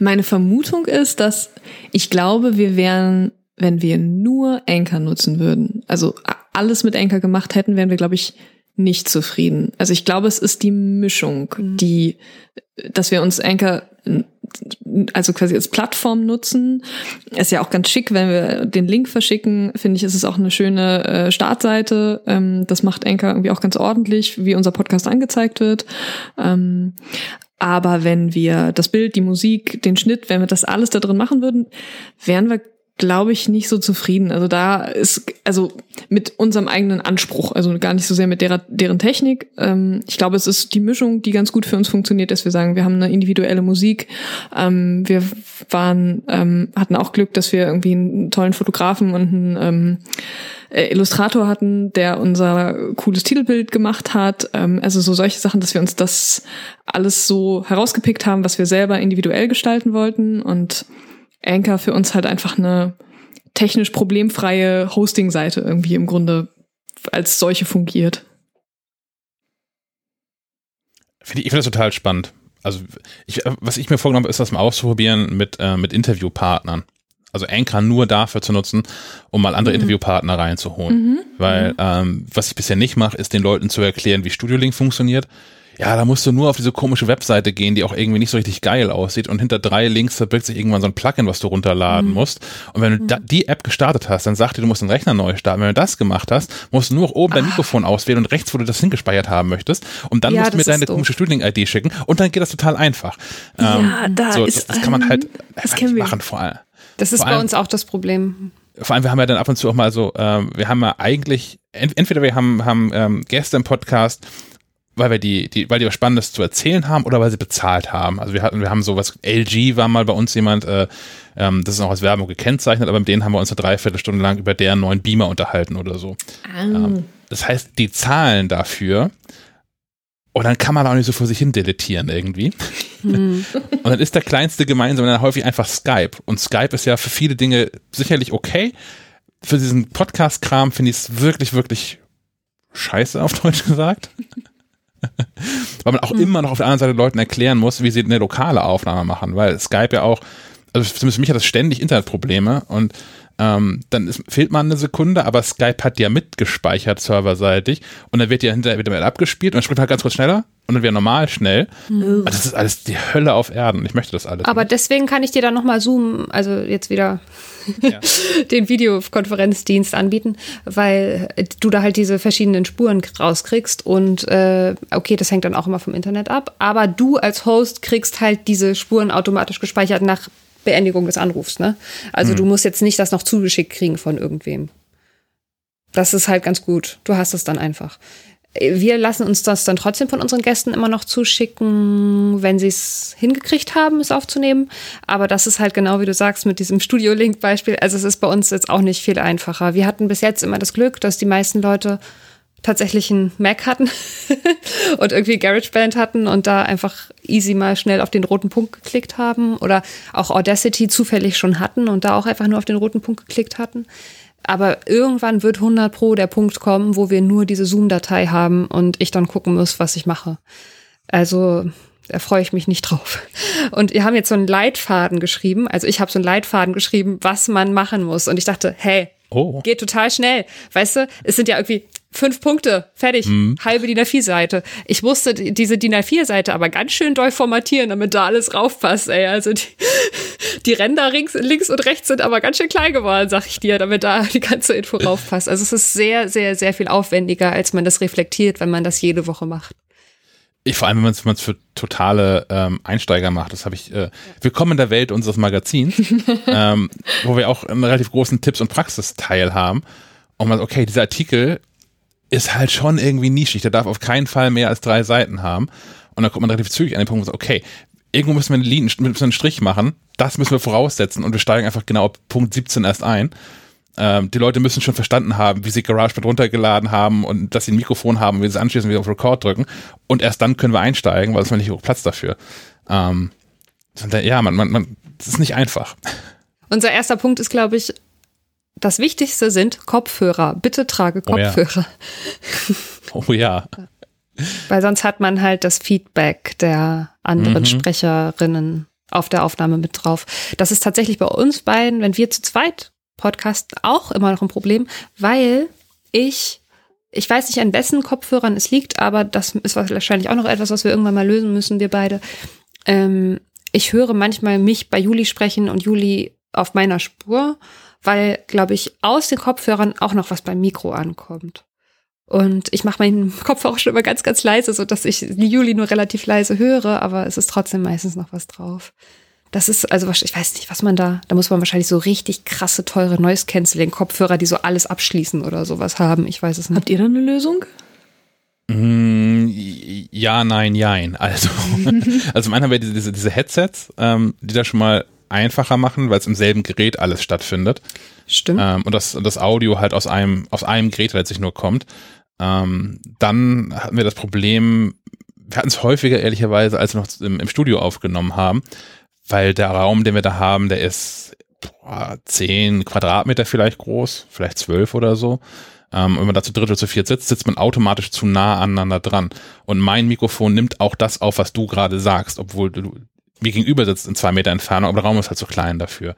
Meine Vermutung ist, dass ich glaube, wir wären, wenn wir nur Anchor nutzen würden, also alles mit Anchor gemacht hätten, wären wir, glaube ich, nicht zufrieden. Also ich glaube, es ist die Mischung, mhm. die, dass wir uns Anchor also quasi als Plattform nutzen. Ist ja auch ganz schick, wenn wir den Link verschicken, finde ich, ist es auch eine schöne äh, Startseite. Ähm, das macht Anchor irgendwie auch ganz ordentlich, wie unser Podcast angezeigt wird. Ähm, aber wenn wir das Bild, die Musik, den Schnitt, wenn wir das alles da drin machen würden, wären wir glaube ich, nicht so zufrieden. Also da ist, also mit unserem eigenen Anspruch, also gar nicht so sehr mit derer, deren Technik. Ähm, ich glaube, es ist die Mischung, die ganz gut für uns funktioniert, dass wir sagen, wir haben eine individuelle Musik. Ähm, wir waren, ähm, hatten auch Glück, dass wir irgendwie einen tollen Fotografen und einen ähm, äh, Illustrator hatten, der unser cooles Titelbild gemacht hat. Ähm, also so solche Sachen, dass wir uns das alles so herausgepickt haben, was wir selber individuell gestalten wollten und Anchor für uns halt einfach eine technisch problemfreie Hosting-Seite irgendwie im Grunde als solche fungiert. Finde ich, ich finde das total spannend. Also ich, was ich mir vorgenommen habe, ist das mal auszuprobieren mit, äh, mit Interviewpartnern. Also Anchor nur dafür zu nutzen, um mal andere mhm. Interviewpartner reinzuholen. Mhm. Weil mhm. ähm, was ich bisher nicht mache, ist den Leuten zu erklären, wie Studio Link funktioniert, ja, da musst du nur auf diese komische Webseite gehen, die auch irgendwie nicht so richtig geil aussieht und hinter drei Links verbirgt sich irgendwann so ein Plugin, was du runterladen mhm. musst. Und wenn du da, die App gestartet hast, dann sagt dir, du musst den Rechner neu starten. Wenn du das gemacht hast, musst du nur oben dein ah. Mikrofon auswählen und rechts, wo du das hingespeichert haben möchtest. Und dann ja, musst du mir deine doof. komische Studienling-ID schicken und dann geht das total einfach. Ja, ähm, da so, ist, das, das kann man halt das nicht machen vor allem. Das ist vor bei allem, uns auch das Problem vor allem, wir haben ja dann ab und zu auch mal so, ähm, wir haben ja eigentlich, entweder wir haben, haben ähm, Gäste im Podcast, weil wir die, die, weil die was Spannendes zu erzählen haben oder weil sie bezahlt haben. Also wir hatten, wir haben sowas, LG war mal bei uns jemand, äh, ähm, das ist auch als Werbung gekennzeichnet, aber mit denen haben wir uns eine Dreiviertelstunde lang über deren neuen Beamer unterhalten oder so. Ah. Ähm, das heißt, die zahlen dafür und dann kann man auch nicht so vor sich hin deletieren irgendwie. Hm. Und dann ist der kleinste gemeinsame dann häufig einfach Skype. Und Skype ist ja für viele Dinge sicherlich okay. Für diesen Podcast-Kram finde ich es wirklich, wirklich scheiße, auf Deutsch gesagt. weil man auch mhm. immer noch auf der anderen Seite Leuten erklären muss, wie sie eine lokale Aufnahme machen, weil Skype ja auch, also zumindest für mich hat das ständig Internetprobleme und ähm, dann ist, fehlt man eine Sekunde, aber Skype hat ja mitgespeichert serverseitig und dann wird ja hinterher wieder abgespielt und dann spricht man halt ganz kurz schneller und dann wieder normal schnell. Mhm. Das ist alles die Hölle auf Erden. Ich möchte das alles. Aber nicht. deswegen kann ich dir dann nochmal zoomen, also jetzt wieder ja. den Videokonferenzdienst anbieten, weil du da halt diese verschiedenen Spuren rauskriegst und äh, okay, das hängt dann auch immer vom Internet ab, aber du als Host kriegst halt diese Spuren automatisch gespeichert nach Beendigung des Anrufs, ne? Also mhm. du musst jetzt nicht das noch zugeschickt kriegen von irgendwem. Das ist halt ganz gut. Du hast es dann einfach. Wir lassen uns das dann trotzdem von unseren Gästen immer noch zuschicken, wenn sie es hingekriegt haben, es aufzunehmen. Aber das ist halt genau wie du sagst mit diesem Studio-Link-Beispiel. Also es ist bei uns jetzt auch nicht viel einfacher. Wir hatten bis jetzt immer das Glück, dass die meisten Leute tatsächlich einen Mac hatten und irgendwie GarageBand hatten und da einfach easy mal schnell auf den roten Punkt geklickt haben oder auch Audacity zufällig schon hatten und da auch einfach nur auf den roten Punkt geklickt hatten. Aber irgendwann wird 100 Pro der Punkt kommen, wo wir nur diese Zoom-Datei haben und ich dann gucken muss, was ich mache. Also da freue ich mich nicht drauf. Und wir haben jetzt so einen Leitfaden geschrieben. Also ich habe so einen Leitfaden geschrieben, was man machen muss. Und ich dachte, hey, Oh. Geht total schnell. Weißt du, es sind ja irgendwie fünf Punkte, fertig, mhm. halbe DIN A4-Seite. Ich musste diese DIN A4-Seite aber ganz schön doll formatieren, damit da alles raufpasst, ey. Also die, die Ränder links, links und rechts sind aber ganz schön klein geworden, sag ich dir, damit da die ganze Info raufpasst. Also es ist sehr, sehr, sehr viel aufwendiger, als man das reflektiert, wenn man das jede Woche macht. Ich, vor allem, wenn man es für totale ähm, Einsteiger macht. Das habe ich. Äh, Willkommen in der Welt unseres Magazins, ähm, wo wir auch einen relativ großen Tipps- und Praxisteil haben. Und man, okay, dieser Artikel ist halt schon irgendwie nischig. Der darf auf keinen Fall mehr als drei Seiten haben. Und dann kommt man relativ zügig an den Punkt, wo man sagt, okay, irgendwo müssen wir einen, Linie, müssen einen Strich machen. Das müssen wir voraussetzen und wir steigen einfach genau ab Punkt 17 erst ein. Ähm, die Leute müssen schon verstanden haben, wie sie GarageBand runtergeladen haben und dass sie ein Mikrofon haben, wie sie es anschließen, wie sie auf Record drücken. Und erst dann können wir einsteigen, weil es nicht genug Platz dafür. Ähm, ja, man, man, man, das ist nicht einfach. Unser erster Punkt ist, glaube ich, das Wichtigste sind Kopfhörer. Bitte trage Kopfhörer. Oh ja. Oh ja. Weil sonst hat man halt das Feedback der anderen mhm. Sprecherinnen auf der Aufnahme mit drauf. Das ist tatsächlich bei uns beiden, wenn wir zu zweit podcasten, auch immer noch ein Problem, weil ich ich weiß nicht, an wessen Kopfhörern es liegt, aber das ist wahrscheinlich auch noch etwas, was wir irgendwann mal lösen müssen, wir beide. Ähm, ich höre manchmal mich bei Juli sprechen und Juli auf meiner Spur, weil, glaube ich, aus den Kopfhörern auch noch was beim Mikro ankommt. Und ich mache meinen Kopfhörer schon immer ganz, ganz leise, so dass ich die Juli nur relativ leise höre, aber es ist trotzdem meistens noch was drauf. Das ist, also ich weiß nicht, was man da, da muss man wahrscheinlich so richtig krasse, teure Noise-Canceling-Kopfhörer, die so alles abschließen oder sowas haben. Ich weiß es nicht. Habt ihr da eine Lösung? Mm, ja, nein, jein. Also, also zum einen haben wir diese, diese Headsets, ähm, die da schon mal einfacher machen, weil es im selben Gerät alles stattfindet. Stimmt. Ähm, und das, das Audio halt aus einem, aus einem Gerät letztlich nur kommt. Ähm, dann hatten wir das Problem, wir hatten es häufiger ehrlicherweise, als wir noch im, im Studio aufgenommen haben, weil der Raum, den wir da haben, der ist boah, 10 Quadratmeter vielleicht groß, vielleicht zwölf oder so. Ähm, wenn man da zu dritt oder zu viert sitzt, sitzt man automatisch zu nah aneinander dran. Und mein Mikrofon nimmt auch das auf, was du gerade sagst, obwohl du mir gegenüber sitzt in zwei Meter Entfernung, aber der Raum ist halt zu klein dafür.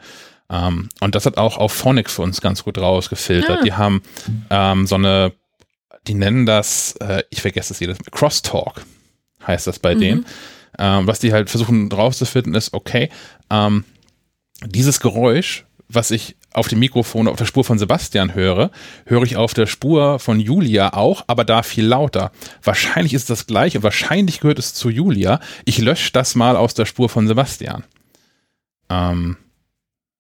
Ähm, und das hat auch auf Phonic für uns ganz gut rausgefiltert. Ah. Die haben ähm, so eine, die nennen das, äh, ich vergesse es jedes Mal, Crosstalk heißt das bei mhm. denen. Ähm, was die halt versuchen rauszufinden ist, okay, ähm, dieses Geräusch, was ich auf dem Mikrofon, auf der Spur von Sebastian höre, höre ich auf der Spur von Julia auch, aber da viel lauter. Wahrscheinlich ist es das gleiche, wahrscheinlich gehört es zu Julia. Ich lösche das mal aus der Spur von Sebastian. Ähm,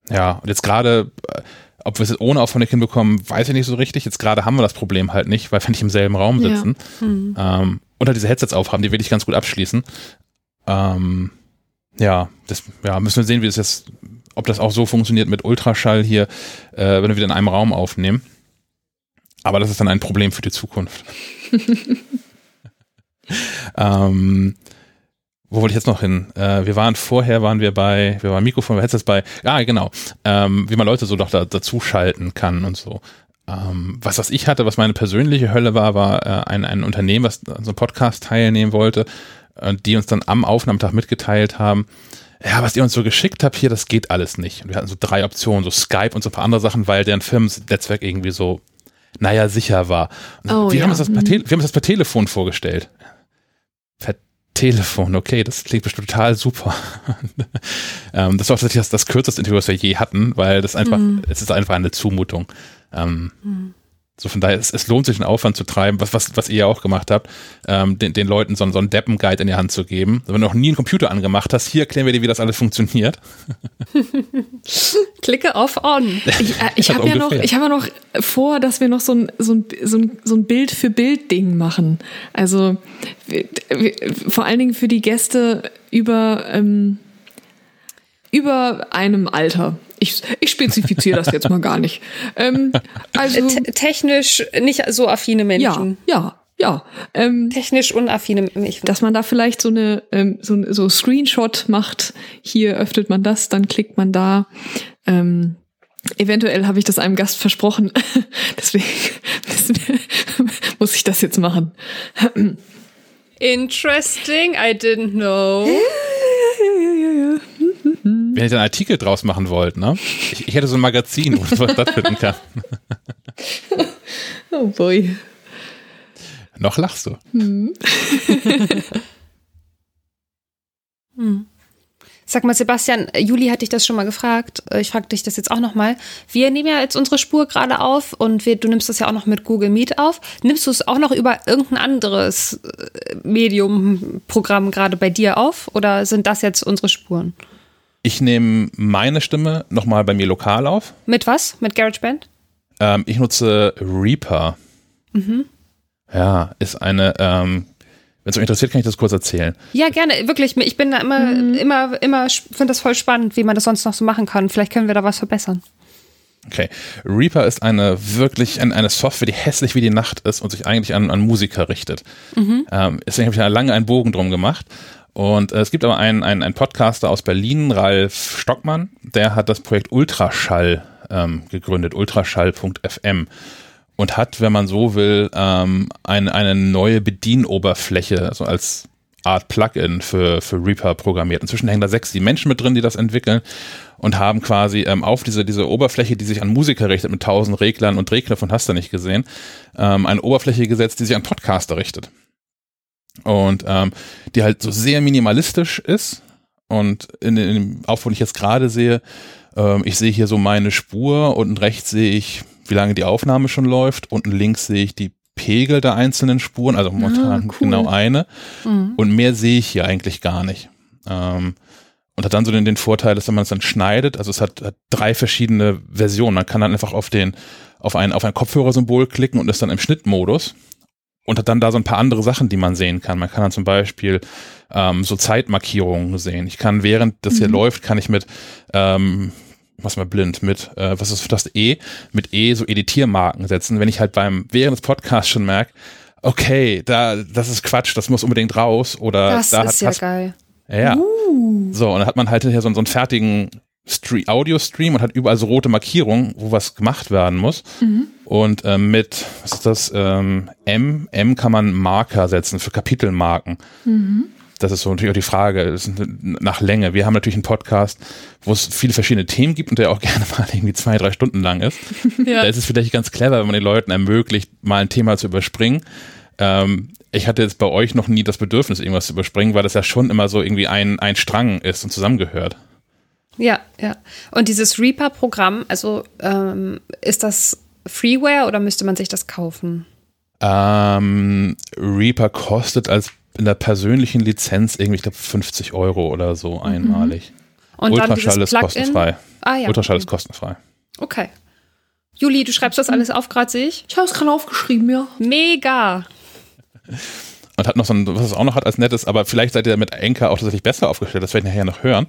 ja, und jetzt gerade, äh, ob wir es ohne Auphonic hinbekommen, weiß ich nicht so richtig. Jetzt gerade haben wir das Problem halt nicht, weil wir nicht im selben Raum sitzen. Ja. Mhm. Ähm, und halt diese Headsets aufhaben, die will ich ganz gut abschließen. Ähm, ja, das ja, müssen wir sehen, wie es jetzt ob das auch so funktioniert mit Ultraschall hier, äh, wenn wir wieder in einem Raum aufnehmen. Aber das ist dann ein Problem für die Zukunft. ähm, wo wollte ich jetzt noch hin? Äh, wir waren vorher, waren wir bei, wir waren Mikrofon, wir Headsets bei, ja genau, ähm, wie man Leute so doch da, dazu schalten kann und so. Ähm, was, was ich hatte, was meine persönliche Hölle war, war äh, ein, ein Unternehmen, was an so einem Podcast teilnehmen wollte, äh, die uns dann am Aufnahmetag mitgeteilt haben, ja, was ihr uns so geschickt habt hier, das geht alles nicht. Und wir hatten so drei Optionen, so Skype und so ein paar andere Sachen, weil deren Firmennetzwerk irgendwie so, naja, sicher war. Oh, wir, ja. haben uns das per wir haben uns das per Telefon vorgestellt. Telefon, okay, das klingt bestimmt total super. ähm, das war tatsächlich das, das kürzeste Interview, was wir je hatten, weil das einfach, mhm. es ist einfach eine Zumutung. Ähm, mhm. So von daher, es, es lohnt sich, einen Aufwand zu treiben, was, was, was ihr ja auch gemacht habt, ähm, den, den Leuten so, so einen Deppen-Guide in die Hand zu geben. Wenn du noch nie einen Computer angemacht hast, hier erklären wir dir, wie das alles funktioniert. Klicke auf On. Ich, äh, ich habe ja noch, ich habe ja noch vor, dass wir noch so ein, so ein, so ein, so ein Bild für Bild-Ding machen. Also vor allen Dingen für die Gäste über, ähm, über einem Alter. Ich, ich spezifiziere das jetzt mal gar nicht. Ähm, also technisch nicht so affine Menschen. Ja, ja. Ja, ähm, technisch unaffine Menschen. Dass man da vielleicht so eine ähm, so, so Screenshot macht. Hier öffnet man das, dann klickt man da. Ähm, eventuell habe ich das einem Gast versprochen. Deswegen muss ich das jetzt machen. Interesting, I didn't know. Wenn ihr einen Artikel draus machen wollt, ne? Ich, ich hätte so ein Magazin, wo man das finden kann. oh boy. Noch lachst du. Hm. hm. Sag mal, Sebastian, Juli hatte ich das schon mal gefragt. Ich frage dich das jetzt auch noch mal. Wir nehmen ja jetzt unsere Spur gerade auf und wir, du nimmst das ja auch noch mit Google Meet auf. Nimmst du es auch noch über irgendein anderes äh, Medium-Programm gerade bei dir auf oder sind das jetzt unsere Spuren? Ich nehme meine Stimme nochmal bei mir lokal auf. Mit was? Mit GarageBand? Ähm, ich nutze Reaper. Mhm. Ja, ist eine, ähm, wenn es euch interessiert, kann ich das kurz erzählen. Ja, gerne, wirklich. Ich bin da immer, mhm. immer, immer, finde das voll spannend, wie man das sonst noch so machen kann. Vielleicht können wir da was verbessern. Okay. Reaper ist eine wirklich eine Software, die hässlich wie die Nacht ist und sich eigentlich an, an Musiker richtet. Mhm. Ähm, deswegen habe ich da lange einen Bogen drum gemacht. Und äh, es gibt aber einen, einen, einen Podcaster aus Berlin, Ralf Stockmann, der hat das Projekt Ultraschall ähm, gegründet, ultraschall.fm und hat, wenn man so will, ähm, eine, eine neue Bedienoberfläche, also als Art Plugin für, für Reaper programmiert. Inzwischen hängen da sechs die Menschen mit drin, die das entwickeln und haben quasi ähm, auf diese, diese Oberfläche, die sich an Musiker richtet mit tausend Reglern und Drehknöpfen, hast du nicht gesehen, ähm, eine Oberfläche gesetzt, die sich an Podcaster richtet. Und ähm, die halt so sehr minimalistisch ist. Und in, in dem Aufbau, den ich jetzt gerade sehe, ähm, ich sehe hier so meine Spur, unten rechts sehe ich, wie lange die Aufnahme schon läuft, unten links sehe ich die Pegel der einzelnen Spuren, also momentan ah, cool. genau eine. Mhm. Und mehr sehe ich hier eigentlich gar nicht. Ähm, und hat dann so den, den Vorteil, dass wenn man es dann schneidet, also es hat, hat drei verschiedene Versionen. Man kann dann einfach auf den, auf ein, auf ein Kopfhörersymbol klicken und ist dann im Schnittmodus und hat dann da so ein paar andere Sachen, die man sehen kann. Man kann dann zum Beispiel ähm, so Zeitmarkierungen sehen. Ich kann, während das hier mhm. läuft, kann ich mit ähm, was mal blind mit, äh, was ist das E, mit E so Editiermarken setzen, wenn ich halt beim, während des Podcasts schon merke, okay, da, das ist Quatsch, das muss unbedingt raus oder das da ist hat, ja geil. Ja. Uh. So, und dann hat man halt hier so, so einen fertigen Stream, Audio-Stream und hat überall so rote Markierungen, wo was gemacht werden muss. Mhm. Und äh, mit, was ist das, ähm, M, M kann man Marker setzen für Kapitelmarken. Mhm das ist so natürlich auch die Frage nach Länge. Wir haben natürlich einen Podcast, wo es viele verschiedene Themen gibt und der auch gerne mal irgendwie zwei, drei Stunden lang ist. Ja. Da ist es vielleicht ganz clever, wenn man den Leuten ermöglicht, mal ein Thema zu überspringen. Ähm, ich hatte jetzt bei euch noch nie das Bedürfnis, irgendwas zu überspringen, weil das ja schon immer so irgendwie ein, ein Strang ist und zusammengehört. Ja, ja. Und dieses Reaper-Programm, also ähm, ist das Freeware oder müsste man sich das kaufen? Ähm, Reaper kostet als in der persönlichen Lizenz irgendwie, ich glaube, 50 Euro oder so mhm. einmalig. Und Ultraschall ist kostenfrei. Ah, ja. Ultraschall okay. ist kostenfrei. Okay. Juli, du schreibst das alles auf gerade, sehe ich? Ich habe es gerade aufgeschrieben, ja. Mega. Und hat noch so ein, was es auch noch hat als nettes, aber vielleicht seid ihr mit Anchor auch tatsächlich besser aufgestellt, das werde ich nachher noch hören.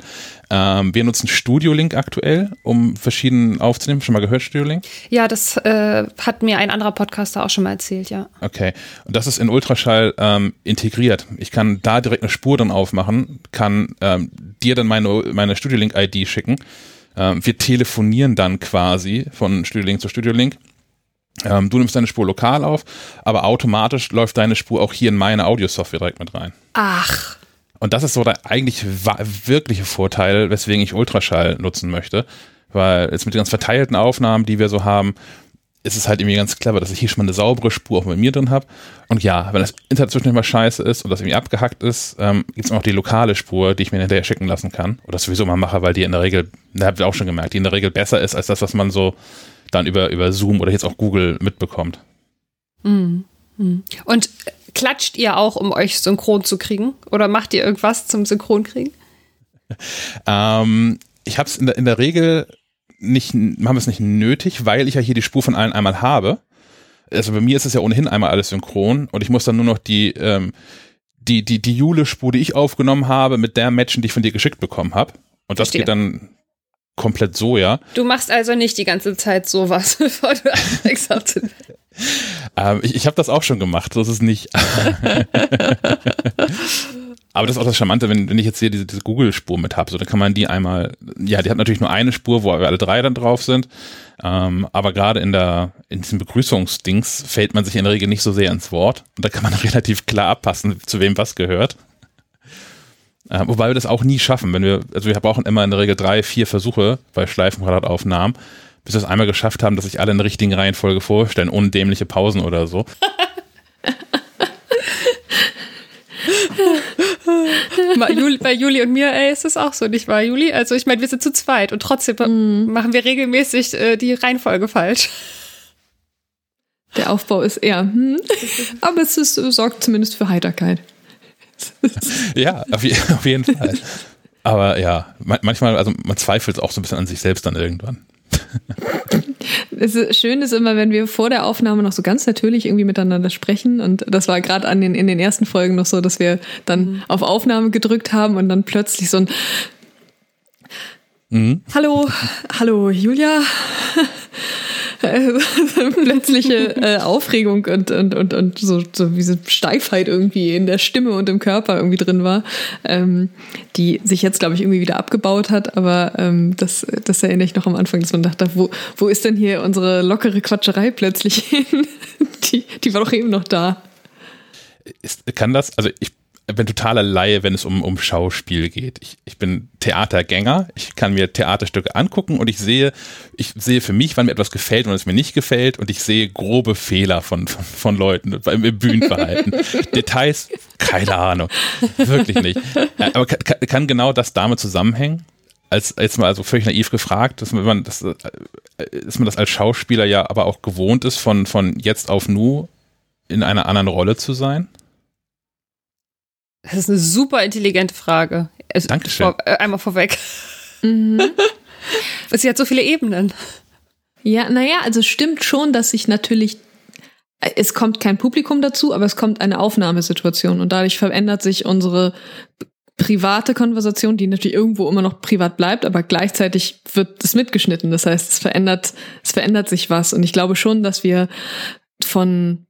Ähm, wir nutzen Studio Link aktuell, um verschieden aufzunehmen. Schon mal gehört, Studio Link? Ja, das äh, hat mir ein anderer Podcaster auch schon mal erzählt, ja. Okay. Und das ist in Ultraschall ähm, integriert. Ich kann da direkt eine Spur dann aufmachen, kann ähm, dir dann meine, meine Studio Link ID schicken. Ähm, wir telefonieren dann quasi von Studio Link zu Studio Link ähm, du nimmst deine Spur lokal auf, aber automatisch läuft deine Spur auch hier in meine Audiosoftware direkt mit rein. Ach. Und das ist so der eigentlich wirkliche Vorteil, weswegen ich Ultraschall nutzen möchte. Weil jetzt mit den ganz verteilten Aufnahmen, die wir so haben, ist es halt irgendwie ganz clever, dass ich hier schon mal eine saubere Spur auch mit mir drin habe. Und ja, wenn das Internet zwischendurch mal scheiße ist und das irgendwie abgehackt ist, ähm, gibt es auch die lokale Spur, die ich mir hinterher schicken lassen kann. Oder das sowieso mal mache, weil die in der Regel, da habt ihr auch schon gemerkt, die in der Regel besser ist als das, was man so dann über, über Zoom oder jetzt auch Google mitbekommt. Mhm. Und klatscht ihr auch, um euch synchron zu kriegen? Oder macht ihr irgendwas zum Synchronkriegen? ähm, ich habe es in, in, der Regel nicht, haben es nicht nötig, weil ich ja hier die Spur von allen einmal habe. Also bei mir ist es ja ohnehin einmal alles synchron und ich muss dann nur noch die, ähm, die, die, die Jule-Spur, die ich aufgenommen habe, mit der matchen, die ich von dir geschickt bekommen habe. Und das Verstehe. geht dann komplett so, ja. Du machst also nicht die ganze Zeit sowas, bevor du anfängst ähm, Ich, ich habe das auch schon gemacht, so ist es nicht. Aber das ist auch das Charmante, wenn, wenn ich jetzt hier diese, diese Google-Spur mit habe, so dann kann man die einmal, ja, die hat natürlich nur eine Spur, wo wir alle drei dann drauf sind. Ähm, aber gerade in der, in diesem Begrüßungsdings fällt man sich in der Regel nicht so sehr ins Wort. Und da kann man relativ klar abpassen, zu wem was gehört. Äh, wobei wir das auch nie schaffen. Wenn wir, also wir brauchen immer in der Regel drei, vier Versuche bei Schleifenquadrataufnahmen, bis wir es einmal geschafft haben, dass sich alle in der richtigen Reihenfolge vorstellen, ohne dämliche Pausen oder so. bei Juli und mir, ey, ist es auch so, nicht wahr, Juli? Also ich meine, wir sind zu zweit und trotzdem mm. machen wir regelmäßig äh, die Reihenfolge falsch. Der Aufbau ist eher, hm. aber es ist, sorgt zumindest für Heiterkeit. ja, auf, auf, jeden Fall. Aber ja, manchmal, also man zweifelt auch so ein bisschen an sich selbst dann irgendwann. Es ist, schön ist immer, wenn wir vor der Aufnahme noch so ganz natürlich irgendwie miteinander sprechen. Und das war gerade den, in den ersten Folgen noch so, dass wir dann mhm. auf Aufnahme gedrückt haben und dann plötzlich so ein mhm. Hallo, hallo Julia. plötzliche äh, Aufregung und, und, und, und so, so diese Steifheit irgendwie in der Stimme und im Körper irgendwie drin war, ähm, die sich jetzt, glaube ich, irgendwie wieder abgebaut hat. Aber ähm, das, das erinnere ich noch am Anfang, dass man dachte, wo, wo ist denn hier unsere lockere Quatscherei plötzlich hin? die, die war doch eben noch da. Ist, kann das, also ich bin totaler Laie, wenn es um, um Schauspiel geht. Ich, ich bin Theatergänger, ich kann mir Theaterstücke angucken und ich sehe, ich sehe für mich, wann mir etwas gefällt und es mir nicht gefällt und ich sehe grobe Fehler von, von, von Leuten im Bühnenverhalten. Details, keine Ahnung. Wirklich nicht. Aber kann, kann genau das damit zusammenhängen? als jetzt mal also völlig naiv gefragt, dass man das, äh, dass man das als Schauspieler ja aber auch gewohnt ist, von, von jetzt auf nu in einer anderen Rolle zu sein? Das ist eine super intelligente Frage. Also, Dankeschön. Vor, äh, einmal vorweg. Mhm. Sie hat so viele Ebenen. Ja, naja, also stimmt schon, dass sich natürlich es kommt kein Publikum dazu, aber es kommt eine Aufnahmesituation und dadurch verändert sich unsere private Konversation, die natürlich irgendwo immer noch privat bleibt, aber gleichzeitig wird es mitgeschnitten. Das heißt, es verändert, es verändert sich was. Und ich glaube schon, dass wir von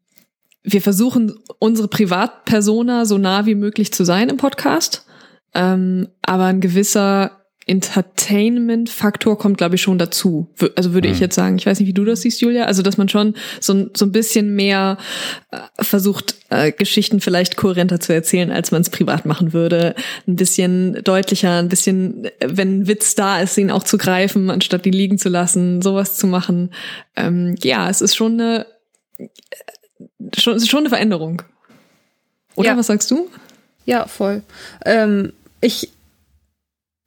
wir versuchen, unsere Privatpersona so nah wie möglich zu sein im Podcast. Ähm, aber ein gewisser Entertainment-Faktor kommt, glaube ich, schon dazu. Also würde mhm. ich jetzt sagen. Ich weiß nicht, wie du das siehst, Julia. Also, dass man schon so, so ein bisschen mehr äh, versucht, äh, Geschichten vielleicht kohärenter zu erzählen, als man es privat machen würde. Ein bisschen deutlicher, ein bisschen, wenn ein Witz da ist, ihn auch zu greifen, anstatt ihn liegen zu lassen, sowas zu machen. Ähm, ja, es ist schon eine schon, ist schon eine Veränderung. Oder ja. was sagst du? Ja, voll. Ähm, ich,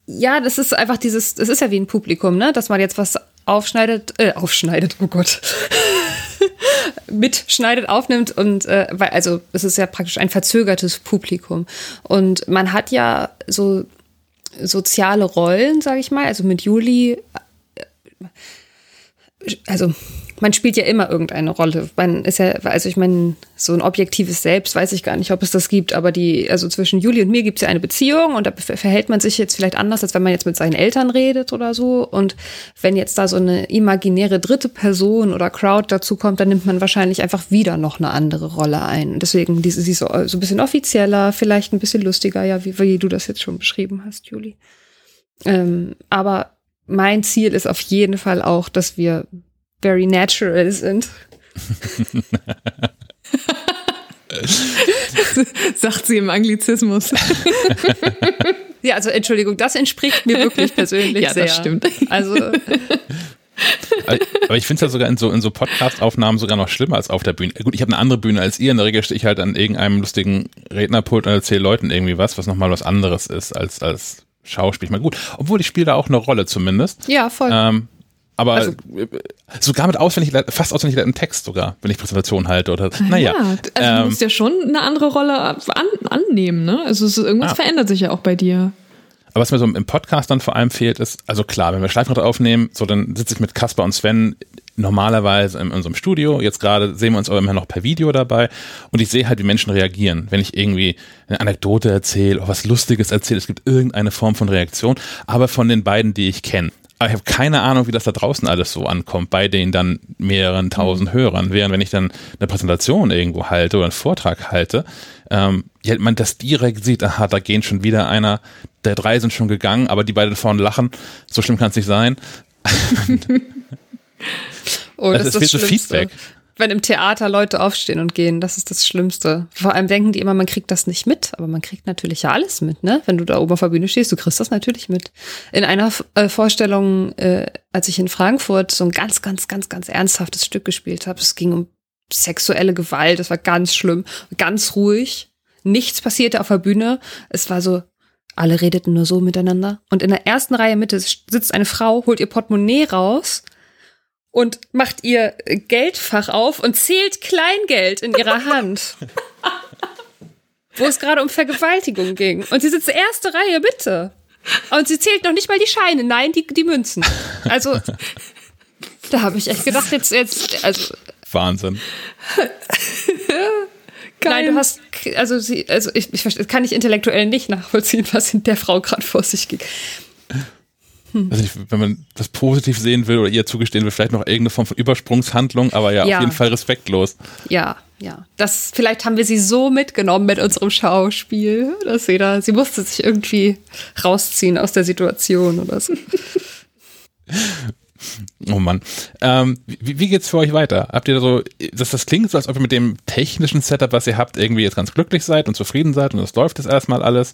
ja, das ist einfach dieses, das ist ja wie ein Publikum, ne? Dass man jetzt was aufschneidet, äh, aufschneidet, oh Gott. mitschneidet, aufnimmt und äh, weil, also es ist ja praktisch ein verzögertes Publikum. Und man hat ja so soziale Rollen, sage ich mal, also mit Juli, äh, also man spielt ja immer irgendeine Rolle. Man ist ja, also ich meine, so ein objektives Selbst weiß ich gar nicht, ob es das gibt, aber die, also zwischen Juli und mir gibt es ja eine Beziehung und da verhält man sich jetzt vielleicht anders, als wenn man jetzt mit seinen Eltern redet oder so. Und wenn jetzt da so eine imaginäre dritte Person oder Crowd dazu kommt, dann nimmt man wahrscheinlich einfach wieder noch eine andere Rolle ein. Deswegen diese, sie so, so ein bisschen offizieller, vielleicht ein bisschen lustiger, ja, wie, wie du das jetzt schon beschrieben hast, Juli. Ähm, aber mein Ziel ist auf jeden Fall auch, dass wir very natural sind. Sagt sie im Anglizismus. ja, also Entschuldigung, das entspricht mir wirklich persönlich ja, sehr. Ja, das stimmt. Also aber ich finde es ja sogar in so, in so Podcast-Aufnahmen sogar noch schlimmer als auf der Bühne. Gut, ich habe eine andere Bühne als ihr. In der Regel stehe ich halt an irgendeinem lustigen Rednerpult und erzähle Leuten irgendwie was, was nochmal was anderes ist als, als Schauspiel. Ich meine, gut, obwohl ich spiele da auch eine Rolle zumindest. Ja, voll. Ähm, aber also, sogar mit auswendig, fast auswendig im Text sogar, wenn ich Präsentation halte oder. Naja. Ja, also ähm, du musst ja schon eine andere Rolle an, annehmen, ne? Also es, irgendwas ah. verändert sich ja auch bei dir. Aber was mir so im Podcast dann vor allem fehlt, ist, also klar, wenn wir Schleifrad aufnehmen, so dann sitze ich mit Kasper und Sven normalerweise in unserem Studio. Jetzt gerade sehen wir uns aber immer noch per Video dabei und ich sehe halt, wie Menschen reagieren. Wenn ich irgendwie eine Anekdote erzähle oder was Lustiges erzähle, es gibt irgendeine Form von Reaktion, aber von den beiden, die ich kenne. Aber ich habe keine Ahnung, wie das da draußen alles so ankommt, bei den dann mehreren tausend mhm. Hörern. Während wenn ich dann eine Präsentation irgendwo halte oder einen Vortrag halte, ähm, ja, man das direkt sieht, aha, da gehen schon wieder einer, der drei sind schon gegangen, aber die beiden vorne lachen, so schlimm kann es nicht sein. oh, das, das ist das so Feedback wenn im Theater Leute aufstehen und gehen, das ist das Schlimmste. Vor allem denken die immer, man kriegt das nicht mit, aber man kriegt natürlich ja alles mit, ne? Wenn du da oben auf der Bühne stehst, du kriegst das natürlich mit. In einer äh, Vorstellung, äh, als ich in Frankfurt so ein ganz, ganz, ganz, ganz ernsthaftes Stück gespielt habe, es ging um sexuelle Gewalt, das war ganz schlimm, ganz ruhig, nichts passierte auf der Bühne, es war so, alle redeten nur so miteinander. Und in der ersten Reihe Mitte sitzt eine Frau, holt ihr Portemonnaie raus und macht ihr Geldfach auf und zählt Kleingeld in ihrer Hand. wo es gerade um Vergewaltigung ging. Und sie sitzt erste Reihe, bitte. Und sie zählt noch nicht mal die Scheine, nein, die, die Münzen. Also, da habe ich echt gedacht, jetzt, jetzt, also. Wahnsinn. Nein, du hast, also sie, also ich, ich kann ich intellektuell nicht nachvollziehen, was in der Frau gerade vor sich ging. Hm. Also nicht, wenn man das positiv sehen will oder ihr zugestehen will, vielleicht noch irgendeine Form von Übersprungshandlung, aber ja, ja, auf jeden Fall respektlos. Ja, ja. Das, vielleicht haben wir sie so mitgenommen mit unserem Schauspiel, dass sie da, sie musste sich irgendwie rausziehen aus der Situation oder so. Oh Mann. Ähm, wie, wie geht's für euch weiter? Habt ihr so, das, das klingt so, als ob ihr mit dem technischen Setup, was ihr habt, irgendwie jetzt ganz glücklich seid und zufrieden seid und das läuft jetzt erstmal alles.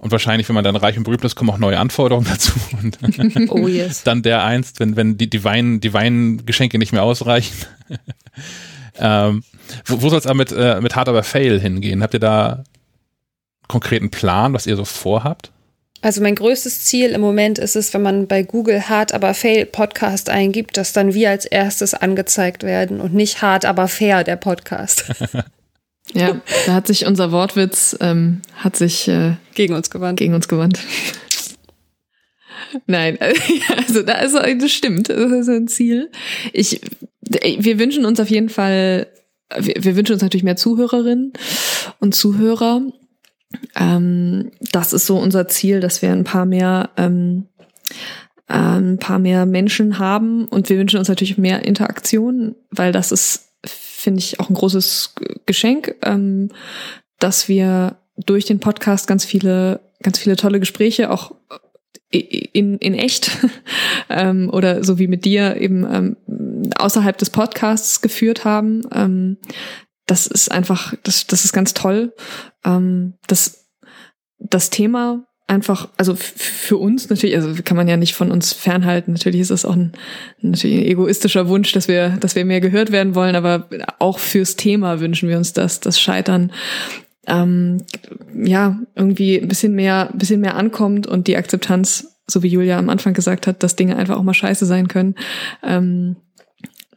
Und wahrscheinlich, wenn man dann reich und berühmt ist, kommen auch neue Anforderungen dazu. Und oh yes. dann der einst, wenn, wenn die, die, Wein, die Weingeschenke nicht mehr ausreichen. ähm, wo wo soll es aber mit, äh, mit Hard aber Fail hingehen? Habt ihr da konkreten Plan, was ihr so vorhabt? Also mein größtes Ziel im Moment ist es, wenn man bei Google Hard aber Fail Podcast eingibt, dass dann wir als erstes angezeigt werden und nicht Hard aber Fair der Podcast. ja, da hat sich unser Wortwitz ähm, hat sich äh, gegen uns gewandt. Gegen uns gewandt. Nein, also da ist das stimmt, das ist ein Ziel. Ich, wir wünschen uns auf jeden Fall, wir, wir wünschen uns natürlich mehr Zuhörerinnen und Zuhörer ähm, das ist so unser Ziel, dass wir ein paar mehr ähm, äh, ein paar mehr Menschen haben und wir wünschen uns natürlich mehr Interaktion, weil das ist, finde ich, auch ein großes Geschenk, ähm, dass wir durch den Podcast ganz viele, ganz viele tolle Gespräche auch in, in echt ähm, oder so wie mit dir eben ähm, außerhalb des Podcasts geführt haben. Ähm, das ist einfach, das, das ist ganz toll. Ähm, das, das Thema einfach, also für uns natürlich, also kann man ja nicht von uns fernhalten. Natürlich ist es auch ein, natürlich ein egoistischer Wunsch, dass wir, dass wir mehr gehört werden wollen, aber auch fürs Thema wünschen wir uns das, das Scheitern ähm, ja irgendwie ein bisschen mehr, bisschen mehr ankommt und die Akzeptanz, so wie Julia am Anfang gesagt hat, dass Dinge einfach auch mal scheiße sein können, ähm,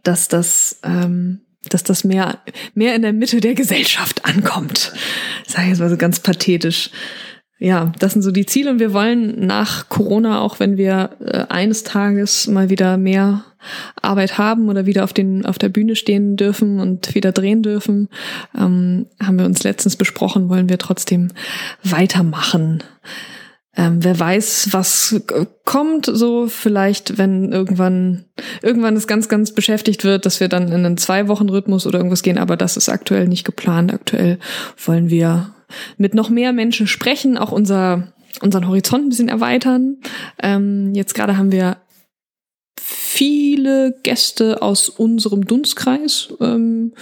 dass das ähm, dass das mehr, mehr in der Mitte der Gesellschaft ankommt. Sag ich jetzt mal so ganz pathetisch. Ja, das sind so die Ziele und wir wollen nach Corona, auch wenn wir äh, eines Tages mal wieder mehr Arbeit haben oder wieder auf den auf der Bühne stehen dürfen und wieder drehen dürfen, ähm, haben wir uns letztens besprochen, wollen wir trotzdem weitermachen. Ähm, wer weiß, was kommt, so vielleicht, wenn irgendwann, irgendwann es ganz, ganz beschäftigt wird, dass wir dann in einen Zwei-Wochen-Rhythmus oder irgendwas gehen, aber das ist aktuell nicht geplant. Aktuell wollen wir mit noch mehr Menschen sprechen, auch unser, unseren Horizont ein bisschen erweitern. Ähm, jetzt gerade haben wir viele Gäste aus unserem Dunstkreis ähm,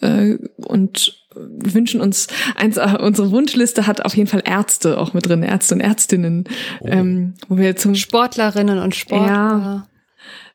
äh, und wünschen uns, eins, äh, unsere Wunschliste hat auf jeden Fall Ärzte auch mit drin, Ärzte und Ärztinnen, oh. ähm, wo wir zum Sportlerinnen und Sportler. Ja.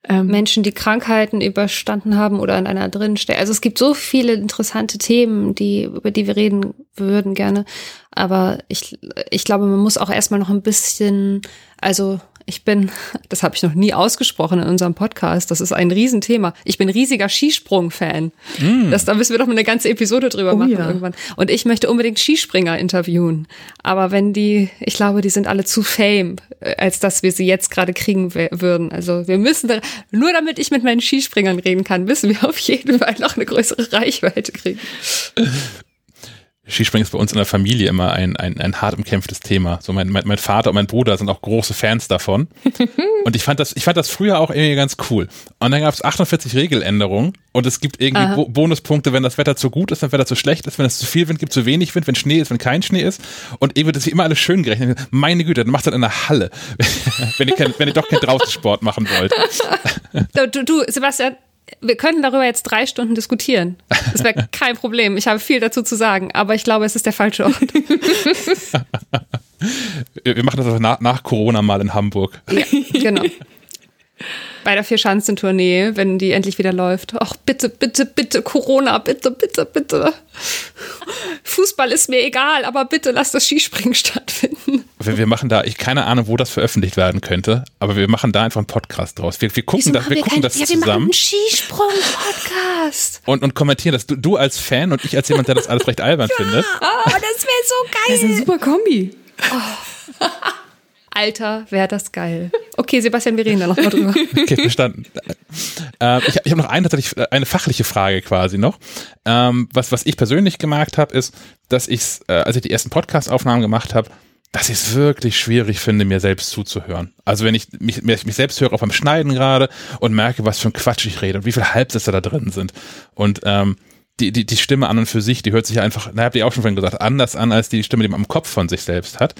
Ähm, Menschen, die Krankheiten überstanden haben oder an einer drin stehen. Also es gibt so viele interessante Themen, die, über die wir reden würden gerne. Aber ich, ich glaube, man muss auch erstmal noch ein bisschen, also ich bin, das habe ich noch nie ausgesprochen in unserem Podcast, das ist ein Riesenthema. Ich bin riesiger Skisprung-Fan. Mm. Das, da müssen wir doch mal eine ganze Episode drüber oh, machen ja. irgendwann. Und ich möchte unbedingt Skispringer interviewen. Aber wenn die, ich glaube, die sind alle zu fame, äh, als dass wir sie jetzt gerade kriegen würden. Also wir müssen, da, nur damit ich mit meinen Skispringern reden kann, müssen wir auf jeden Fall noch eine größere Reichweite kriegen. Skispringen ist bei uns in der Familie immer ein, ein, ein hart umkämpftes Thema. So mein, mein, mein Vater und mein Bruder sind auch große Fans davon. und ich fand das, ich fand das früher auch irgendwie ganz cool. Und dann gab es 48 Regeländerungen und es gibt irgendwie Bo Bonuspunkte, wenn das Wetter zu gut ist, wenn das Wetter zu schlecht ist, wenn es zu viel Wind gibt, zu wenig Wind, wenn Schnee ist, wenn kein Schnee ist. Und irgendwie wird das immer alles schön gerechnet. Meine Güte, dann macht das in der Halle, wenn ihr, kein, wenn ihr doch keinen Draußensport machen wollt. Du, du, Sebastian, wir könnten darüber jetzt drei Stunden diskutieren. Das wäre kein Problem. Ich habe viel dazu zu sagen, aber ich glaube, es ist der falsche Ort. wir machen das nach, nach Corona mal in Hamburg. Ja, genau bei der Vier-Schanzentournee, wenn die endlich wieder läuft. Ach, bitte, bitte, bitte, Corona, bitte, bitte, bitte. Fußball ist mir egal, aber bitte lass das Skispringen stattfinden. Wir, wir machen da, ich keine Ahnung, wo das veröffentlicht werden könnte, aber wir machen da einfach einen Podcast draus. Wir, wir gucken, da, wir, wir gucken kein, das ja, zusammen. Wir machen einen Skisprung-Podcast. Und, und kommentieren das. Du, du als Fan und ich als jemand, der das alles recht albern ja. findet. Oh, das wäre so geil. Das ist eine super Kombi. Oh. Alter, wäre das geil. Okay, Sebastian, wir reden da nochmal drüber. Okay, verstanden. Äh, ich ich habe noch eine, tatsächlich eine fachliche Frage quasi noch. Ähm, was, was ich persönlich gemerkt habe, ist, dass ich, äh, als ich die ersten Podcast-Aufnahmen gemacht habe, dass ich es wirklich schwierig finde, mir selbst zuzuhören. Also wenn ich mich, mich selbst höre, auch beim Schneiden gerade und merke, was für ein Quatsch ich rede und wie viele Halbsätze da drin sind. Und ähm, die, die, die Stimme an und für sich, die hört sich einfach, na, habt ihr auch schon vorhin gesagt, anders an, als die Stimme, die man am Kopf von sich selbst hat.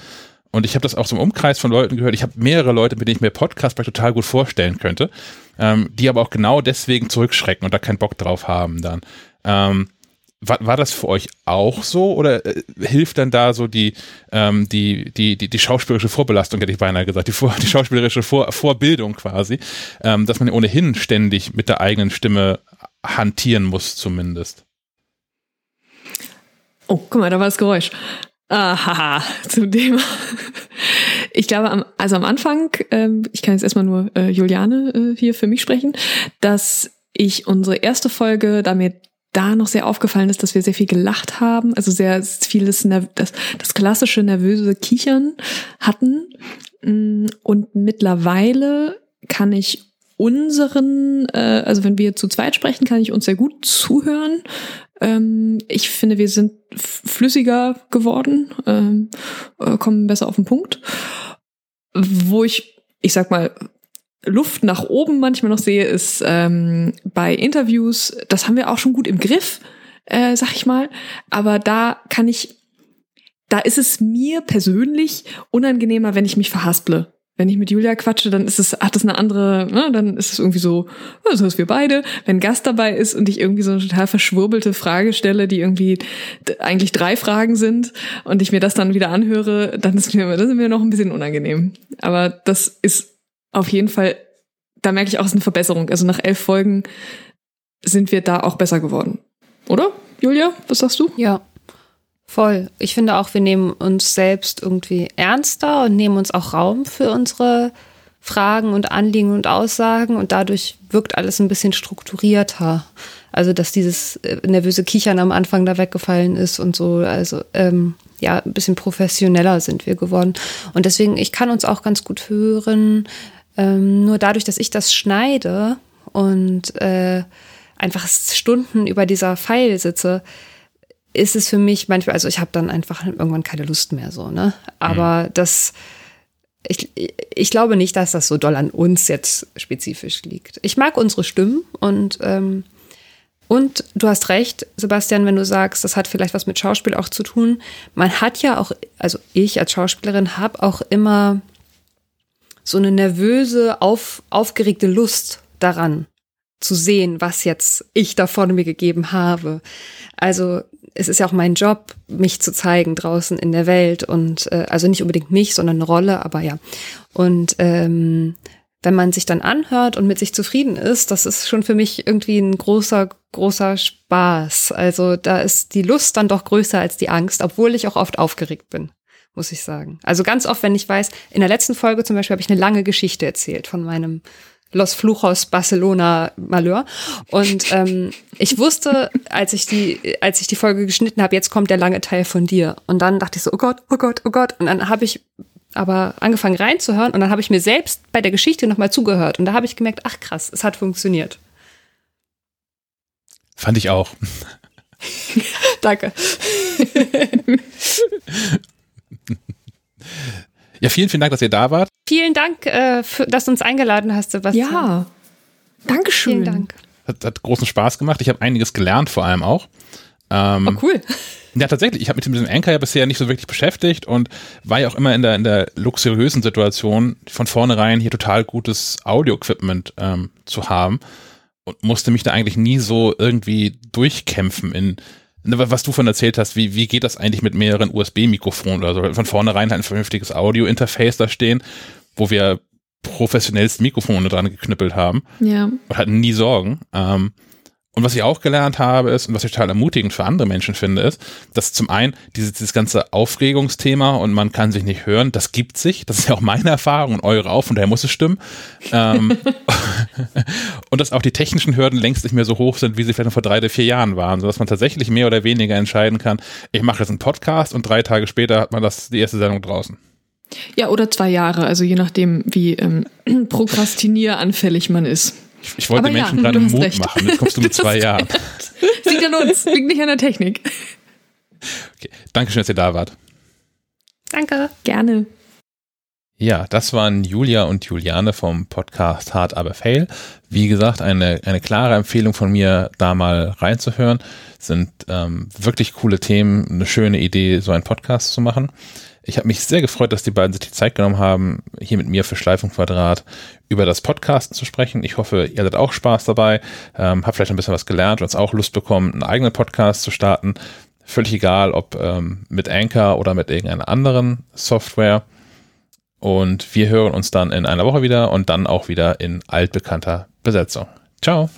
Und ich habe das auch so im Umkreis von Leuten gehört. Ich habe mehrere Leute, mit denen ich mir Podcast total gut vorstellen könnte, ähm, die aber auch genau deswegen zurückschrecken und da keinen Bock drauf haben dann. Ähm, war, war das für euch auch so oder äh, hilft dann da so die, ähm, die, die, die, die schauspielerische Vorbelastung, hätte ich beinahe gesagt, die, Vor, die schauspielerische Vor, Vorbildung quasi, ähm, dass man ohnehin ständig mit der eigenen Stimme hantieren muss zumindest? Oh, guck mal, da war das Geräusch. Aha, zum Thema. Ich glaube, am, also am Anfang, ähm, ich kann jetzt erstmal nur äh, Juliane äh, hier für mich sprechen, dass ich unsere erste Folge damit da noch sehr aufgefallen ist, dass wir sehr viel gelacht haben, also sehr vieles, das, das klassische nervöse Kichern hatten. Mm, und mittlerweile kann ich unseren, äh, also wenn wir zu zweit sprechen, kann ich uns sehr gut zuhören. Ähm, ich finde, wir sind flüssiger geworden, ähm, äh, kommen besser auf den Punkt. Wo ich, ich sag mal, Luft nach oben manchmal noch sehe, ist ähm, bei Interviews, das haben wir auch schon gut im Griff, äh, sag ich mal. Aber da kann ich, da ist es mir persönlich unangenehmer, wenn ich mich verhasple. Wenn ich mit Julia quatsche, dann ist es, hat es eine andere, ne, dann ist es irgendwie so, so ist wir beide. Wenn Gast dabei ist und ich irgendwie so eine total verschwurbelte Frage stelle, die irgendwie eigentlich drei Fragen sind und ich mir das dann wieder anhöre, dann ist mir, das ist mir noch ein bisschen unangenehm. Aber das ist auf jeden Fall, da merke ich auch, es ist eine Verbesserung. Also nach elf Folgen sind wir da auch besser geworden. Oder, Julia? Was sagst du? Ja, voll. Ich finde auch, wir nehmen uns selbst irgendwie ernster und nehmen uns auch Raum für unsere Fragen und Anliegen und Aussagen und dadurch wirkt alles ein bisschen strukturierter. Also, dass dieses äh, nervöse Kichern am Anfang da weggefallen ist und so. Also, ähm, ja, ein bisschen professioneller sind wir geworden. Und deswegen, ich kann uns auch ganz gut hören, ähm, nur dadurch, dass ich das schneide und äh, einfach Stunden über dieser Pfeil sitze, ist es für mich manchmal, also ich habe dann einfach irgendwann keine Lust mehr so, ne? Aber mhm. das, ich, ich glaube nicht, dass das so doll an uns jetzt spezifisch liegt. Ich mag unsere Stimmen und ähm, und du hast recht, Sebastian, wenn du sagst, das hat vielleicht was mit Schauspiel auch zu tun. Man hat ja auch, also ich als Schauspielerin habe auch immer so eine nervöse, auf, aufgeregte Lust daran zu sehen, was jetzt ich da vorne mir gegeben habe. Also es ist ja auch mein Job, mich zu zeigen draußen in der Welt und äh, also nicht unbedingt mich, sondern eine Rolle, aber ja. Und ähm, wenn man sich dann anhört und mit sich zufrieden ist, das ist schon für mich irgendwie ein großer, großer Spaß. Also da ist die Lust dann doch größer als die Angst, obwohl ich auch oft aufgeregt bin muss ich sagen. Also ganz oft, wenn ich weiß, in der letzten Folge zum Beispiel habe ich eine lange Geschichte erzählt von meinem Los Flujos Barcelona Malheur. Und ähm, ich wusste, als ich die, als ich die Folge geschnitten habe, jetzt kommt der lange Teil von dir. Und dann dachte ich so, oh Gott, oh Gott, oh Gott. Und dann habe ich aber angefangen reinzuhören und dann habe ich mir selbst bei der Geschichte nochmal zugehört. Und da habe ich gemerkt, ach krass, es hat funktioniert. Fand ich auch. Danke. Ja, vielen, vielen Dank, dass ihr da wart. Vielen Dank, äh, für, dass du uns eingeladen hast, Sebastian. Ja, Dankeschön. Vielen Dank. Hat, hat großen Spaß gemacht. Ich habe einiges gelernt, vor allem auch. Ähm, oh, cool. Ja, tatsächlich. Ich habe mich mit diesem Anchor ja bisher nicht so wirklich beschäftigt und war ja auch immer in der, in der luxuriösen Situation, von vornherein hier total gutes Audio-Equipment ähm, zu haben und musste mich da eigentlich nie so irgendwie durchkämpfen in was du von erzählt hast, wie, wie geht das eigentlich mit mehreren USB-Mikrofonen oder so? Von vornherein halt ein vernünftiges Audio-Interface da stehen, wo wir professionellst Mikrofone dran geknüppelt haben. Ja. Und hatten nie Sorgen. Ähm, und was ich auch gelernt habe, ist, und was ich total ermutigend für andere Menschen finde, ist, dass zum einen dieses, dieses ganze Aufregungsthema und man kann sich nicht hören, das gibt sich. Das ist ja auch meine Erfahrung und eure auch, von daher muss es stimmen. Ähm, und dass auch die technischen Hürden längst nicht mehr so hoch sind, wie sie vielleicht noch vor drei oder vier Jahren waren, sodass man tatsächlich mehr oder weniger entscheiden kann, ich mache jetzt einen Podcast und drei Tage später hat man das, die erste Sendung draußen. Ja, oder zwei Jahre, also je nachdem, wie ähm, prokrastinieranfällig man ist. Ich, ich wollte Aber Menschen ja, gerade Mut recht. machen. Jetzt kommst du mit zwei Jahren. Das liegt an uns, liegt nicht an der Technik. Okay. Dankeschön, dass ihr da wart. Danke. Gerne. Ja, das waren Julia und Juliane vom Podcast Hard Aber Fail. Wie gesagt, eine, eine klare Empfehlung von mir, da mal reinzuhören. Sind ähm, wirklich coole Themen, eine schöne Idee, so einen Podcast zu machen. Ich habe mich sehr gefreut, dass die beiden sich die Zeit genommen haben, hier mit mir für Schleifenquadrat über das Podcasten zu sprechen. Ich hoffe, ihr hattet auch Spaß dabei, ähm, habt vielleicht ein bisschen was gelernt und auch Lust bekommen, einen eigenen Podcast zu starten. Völlig egal, ob ähm, mit Anchor oder mit irgendeiner anderen Software. Und wir hören uns dann in einer Woche wieder und dann auch wieder in altbekannter Besetzung. Ciao.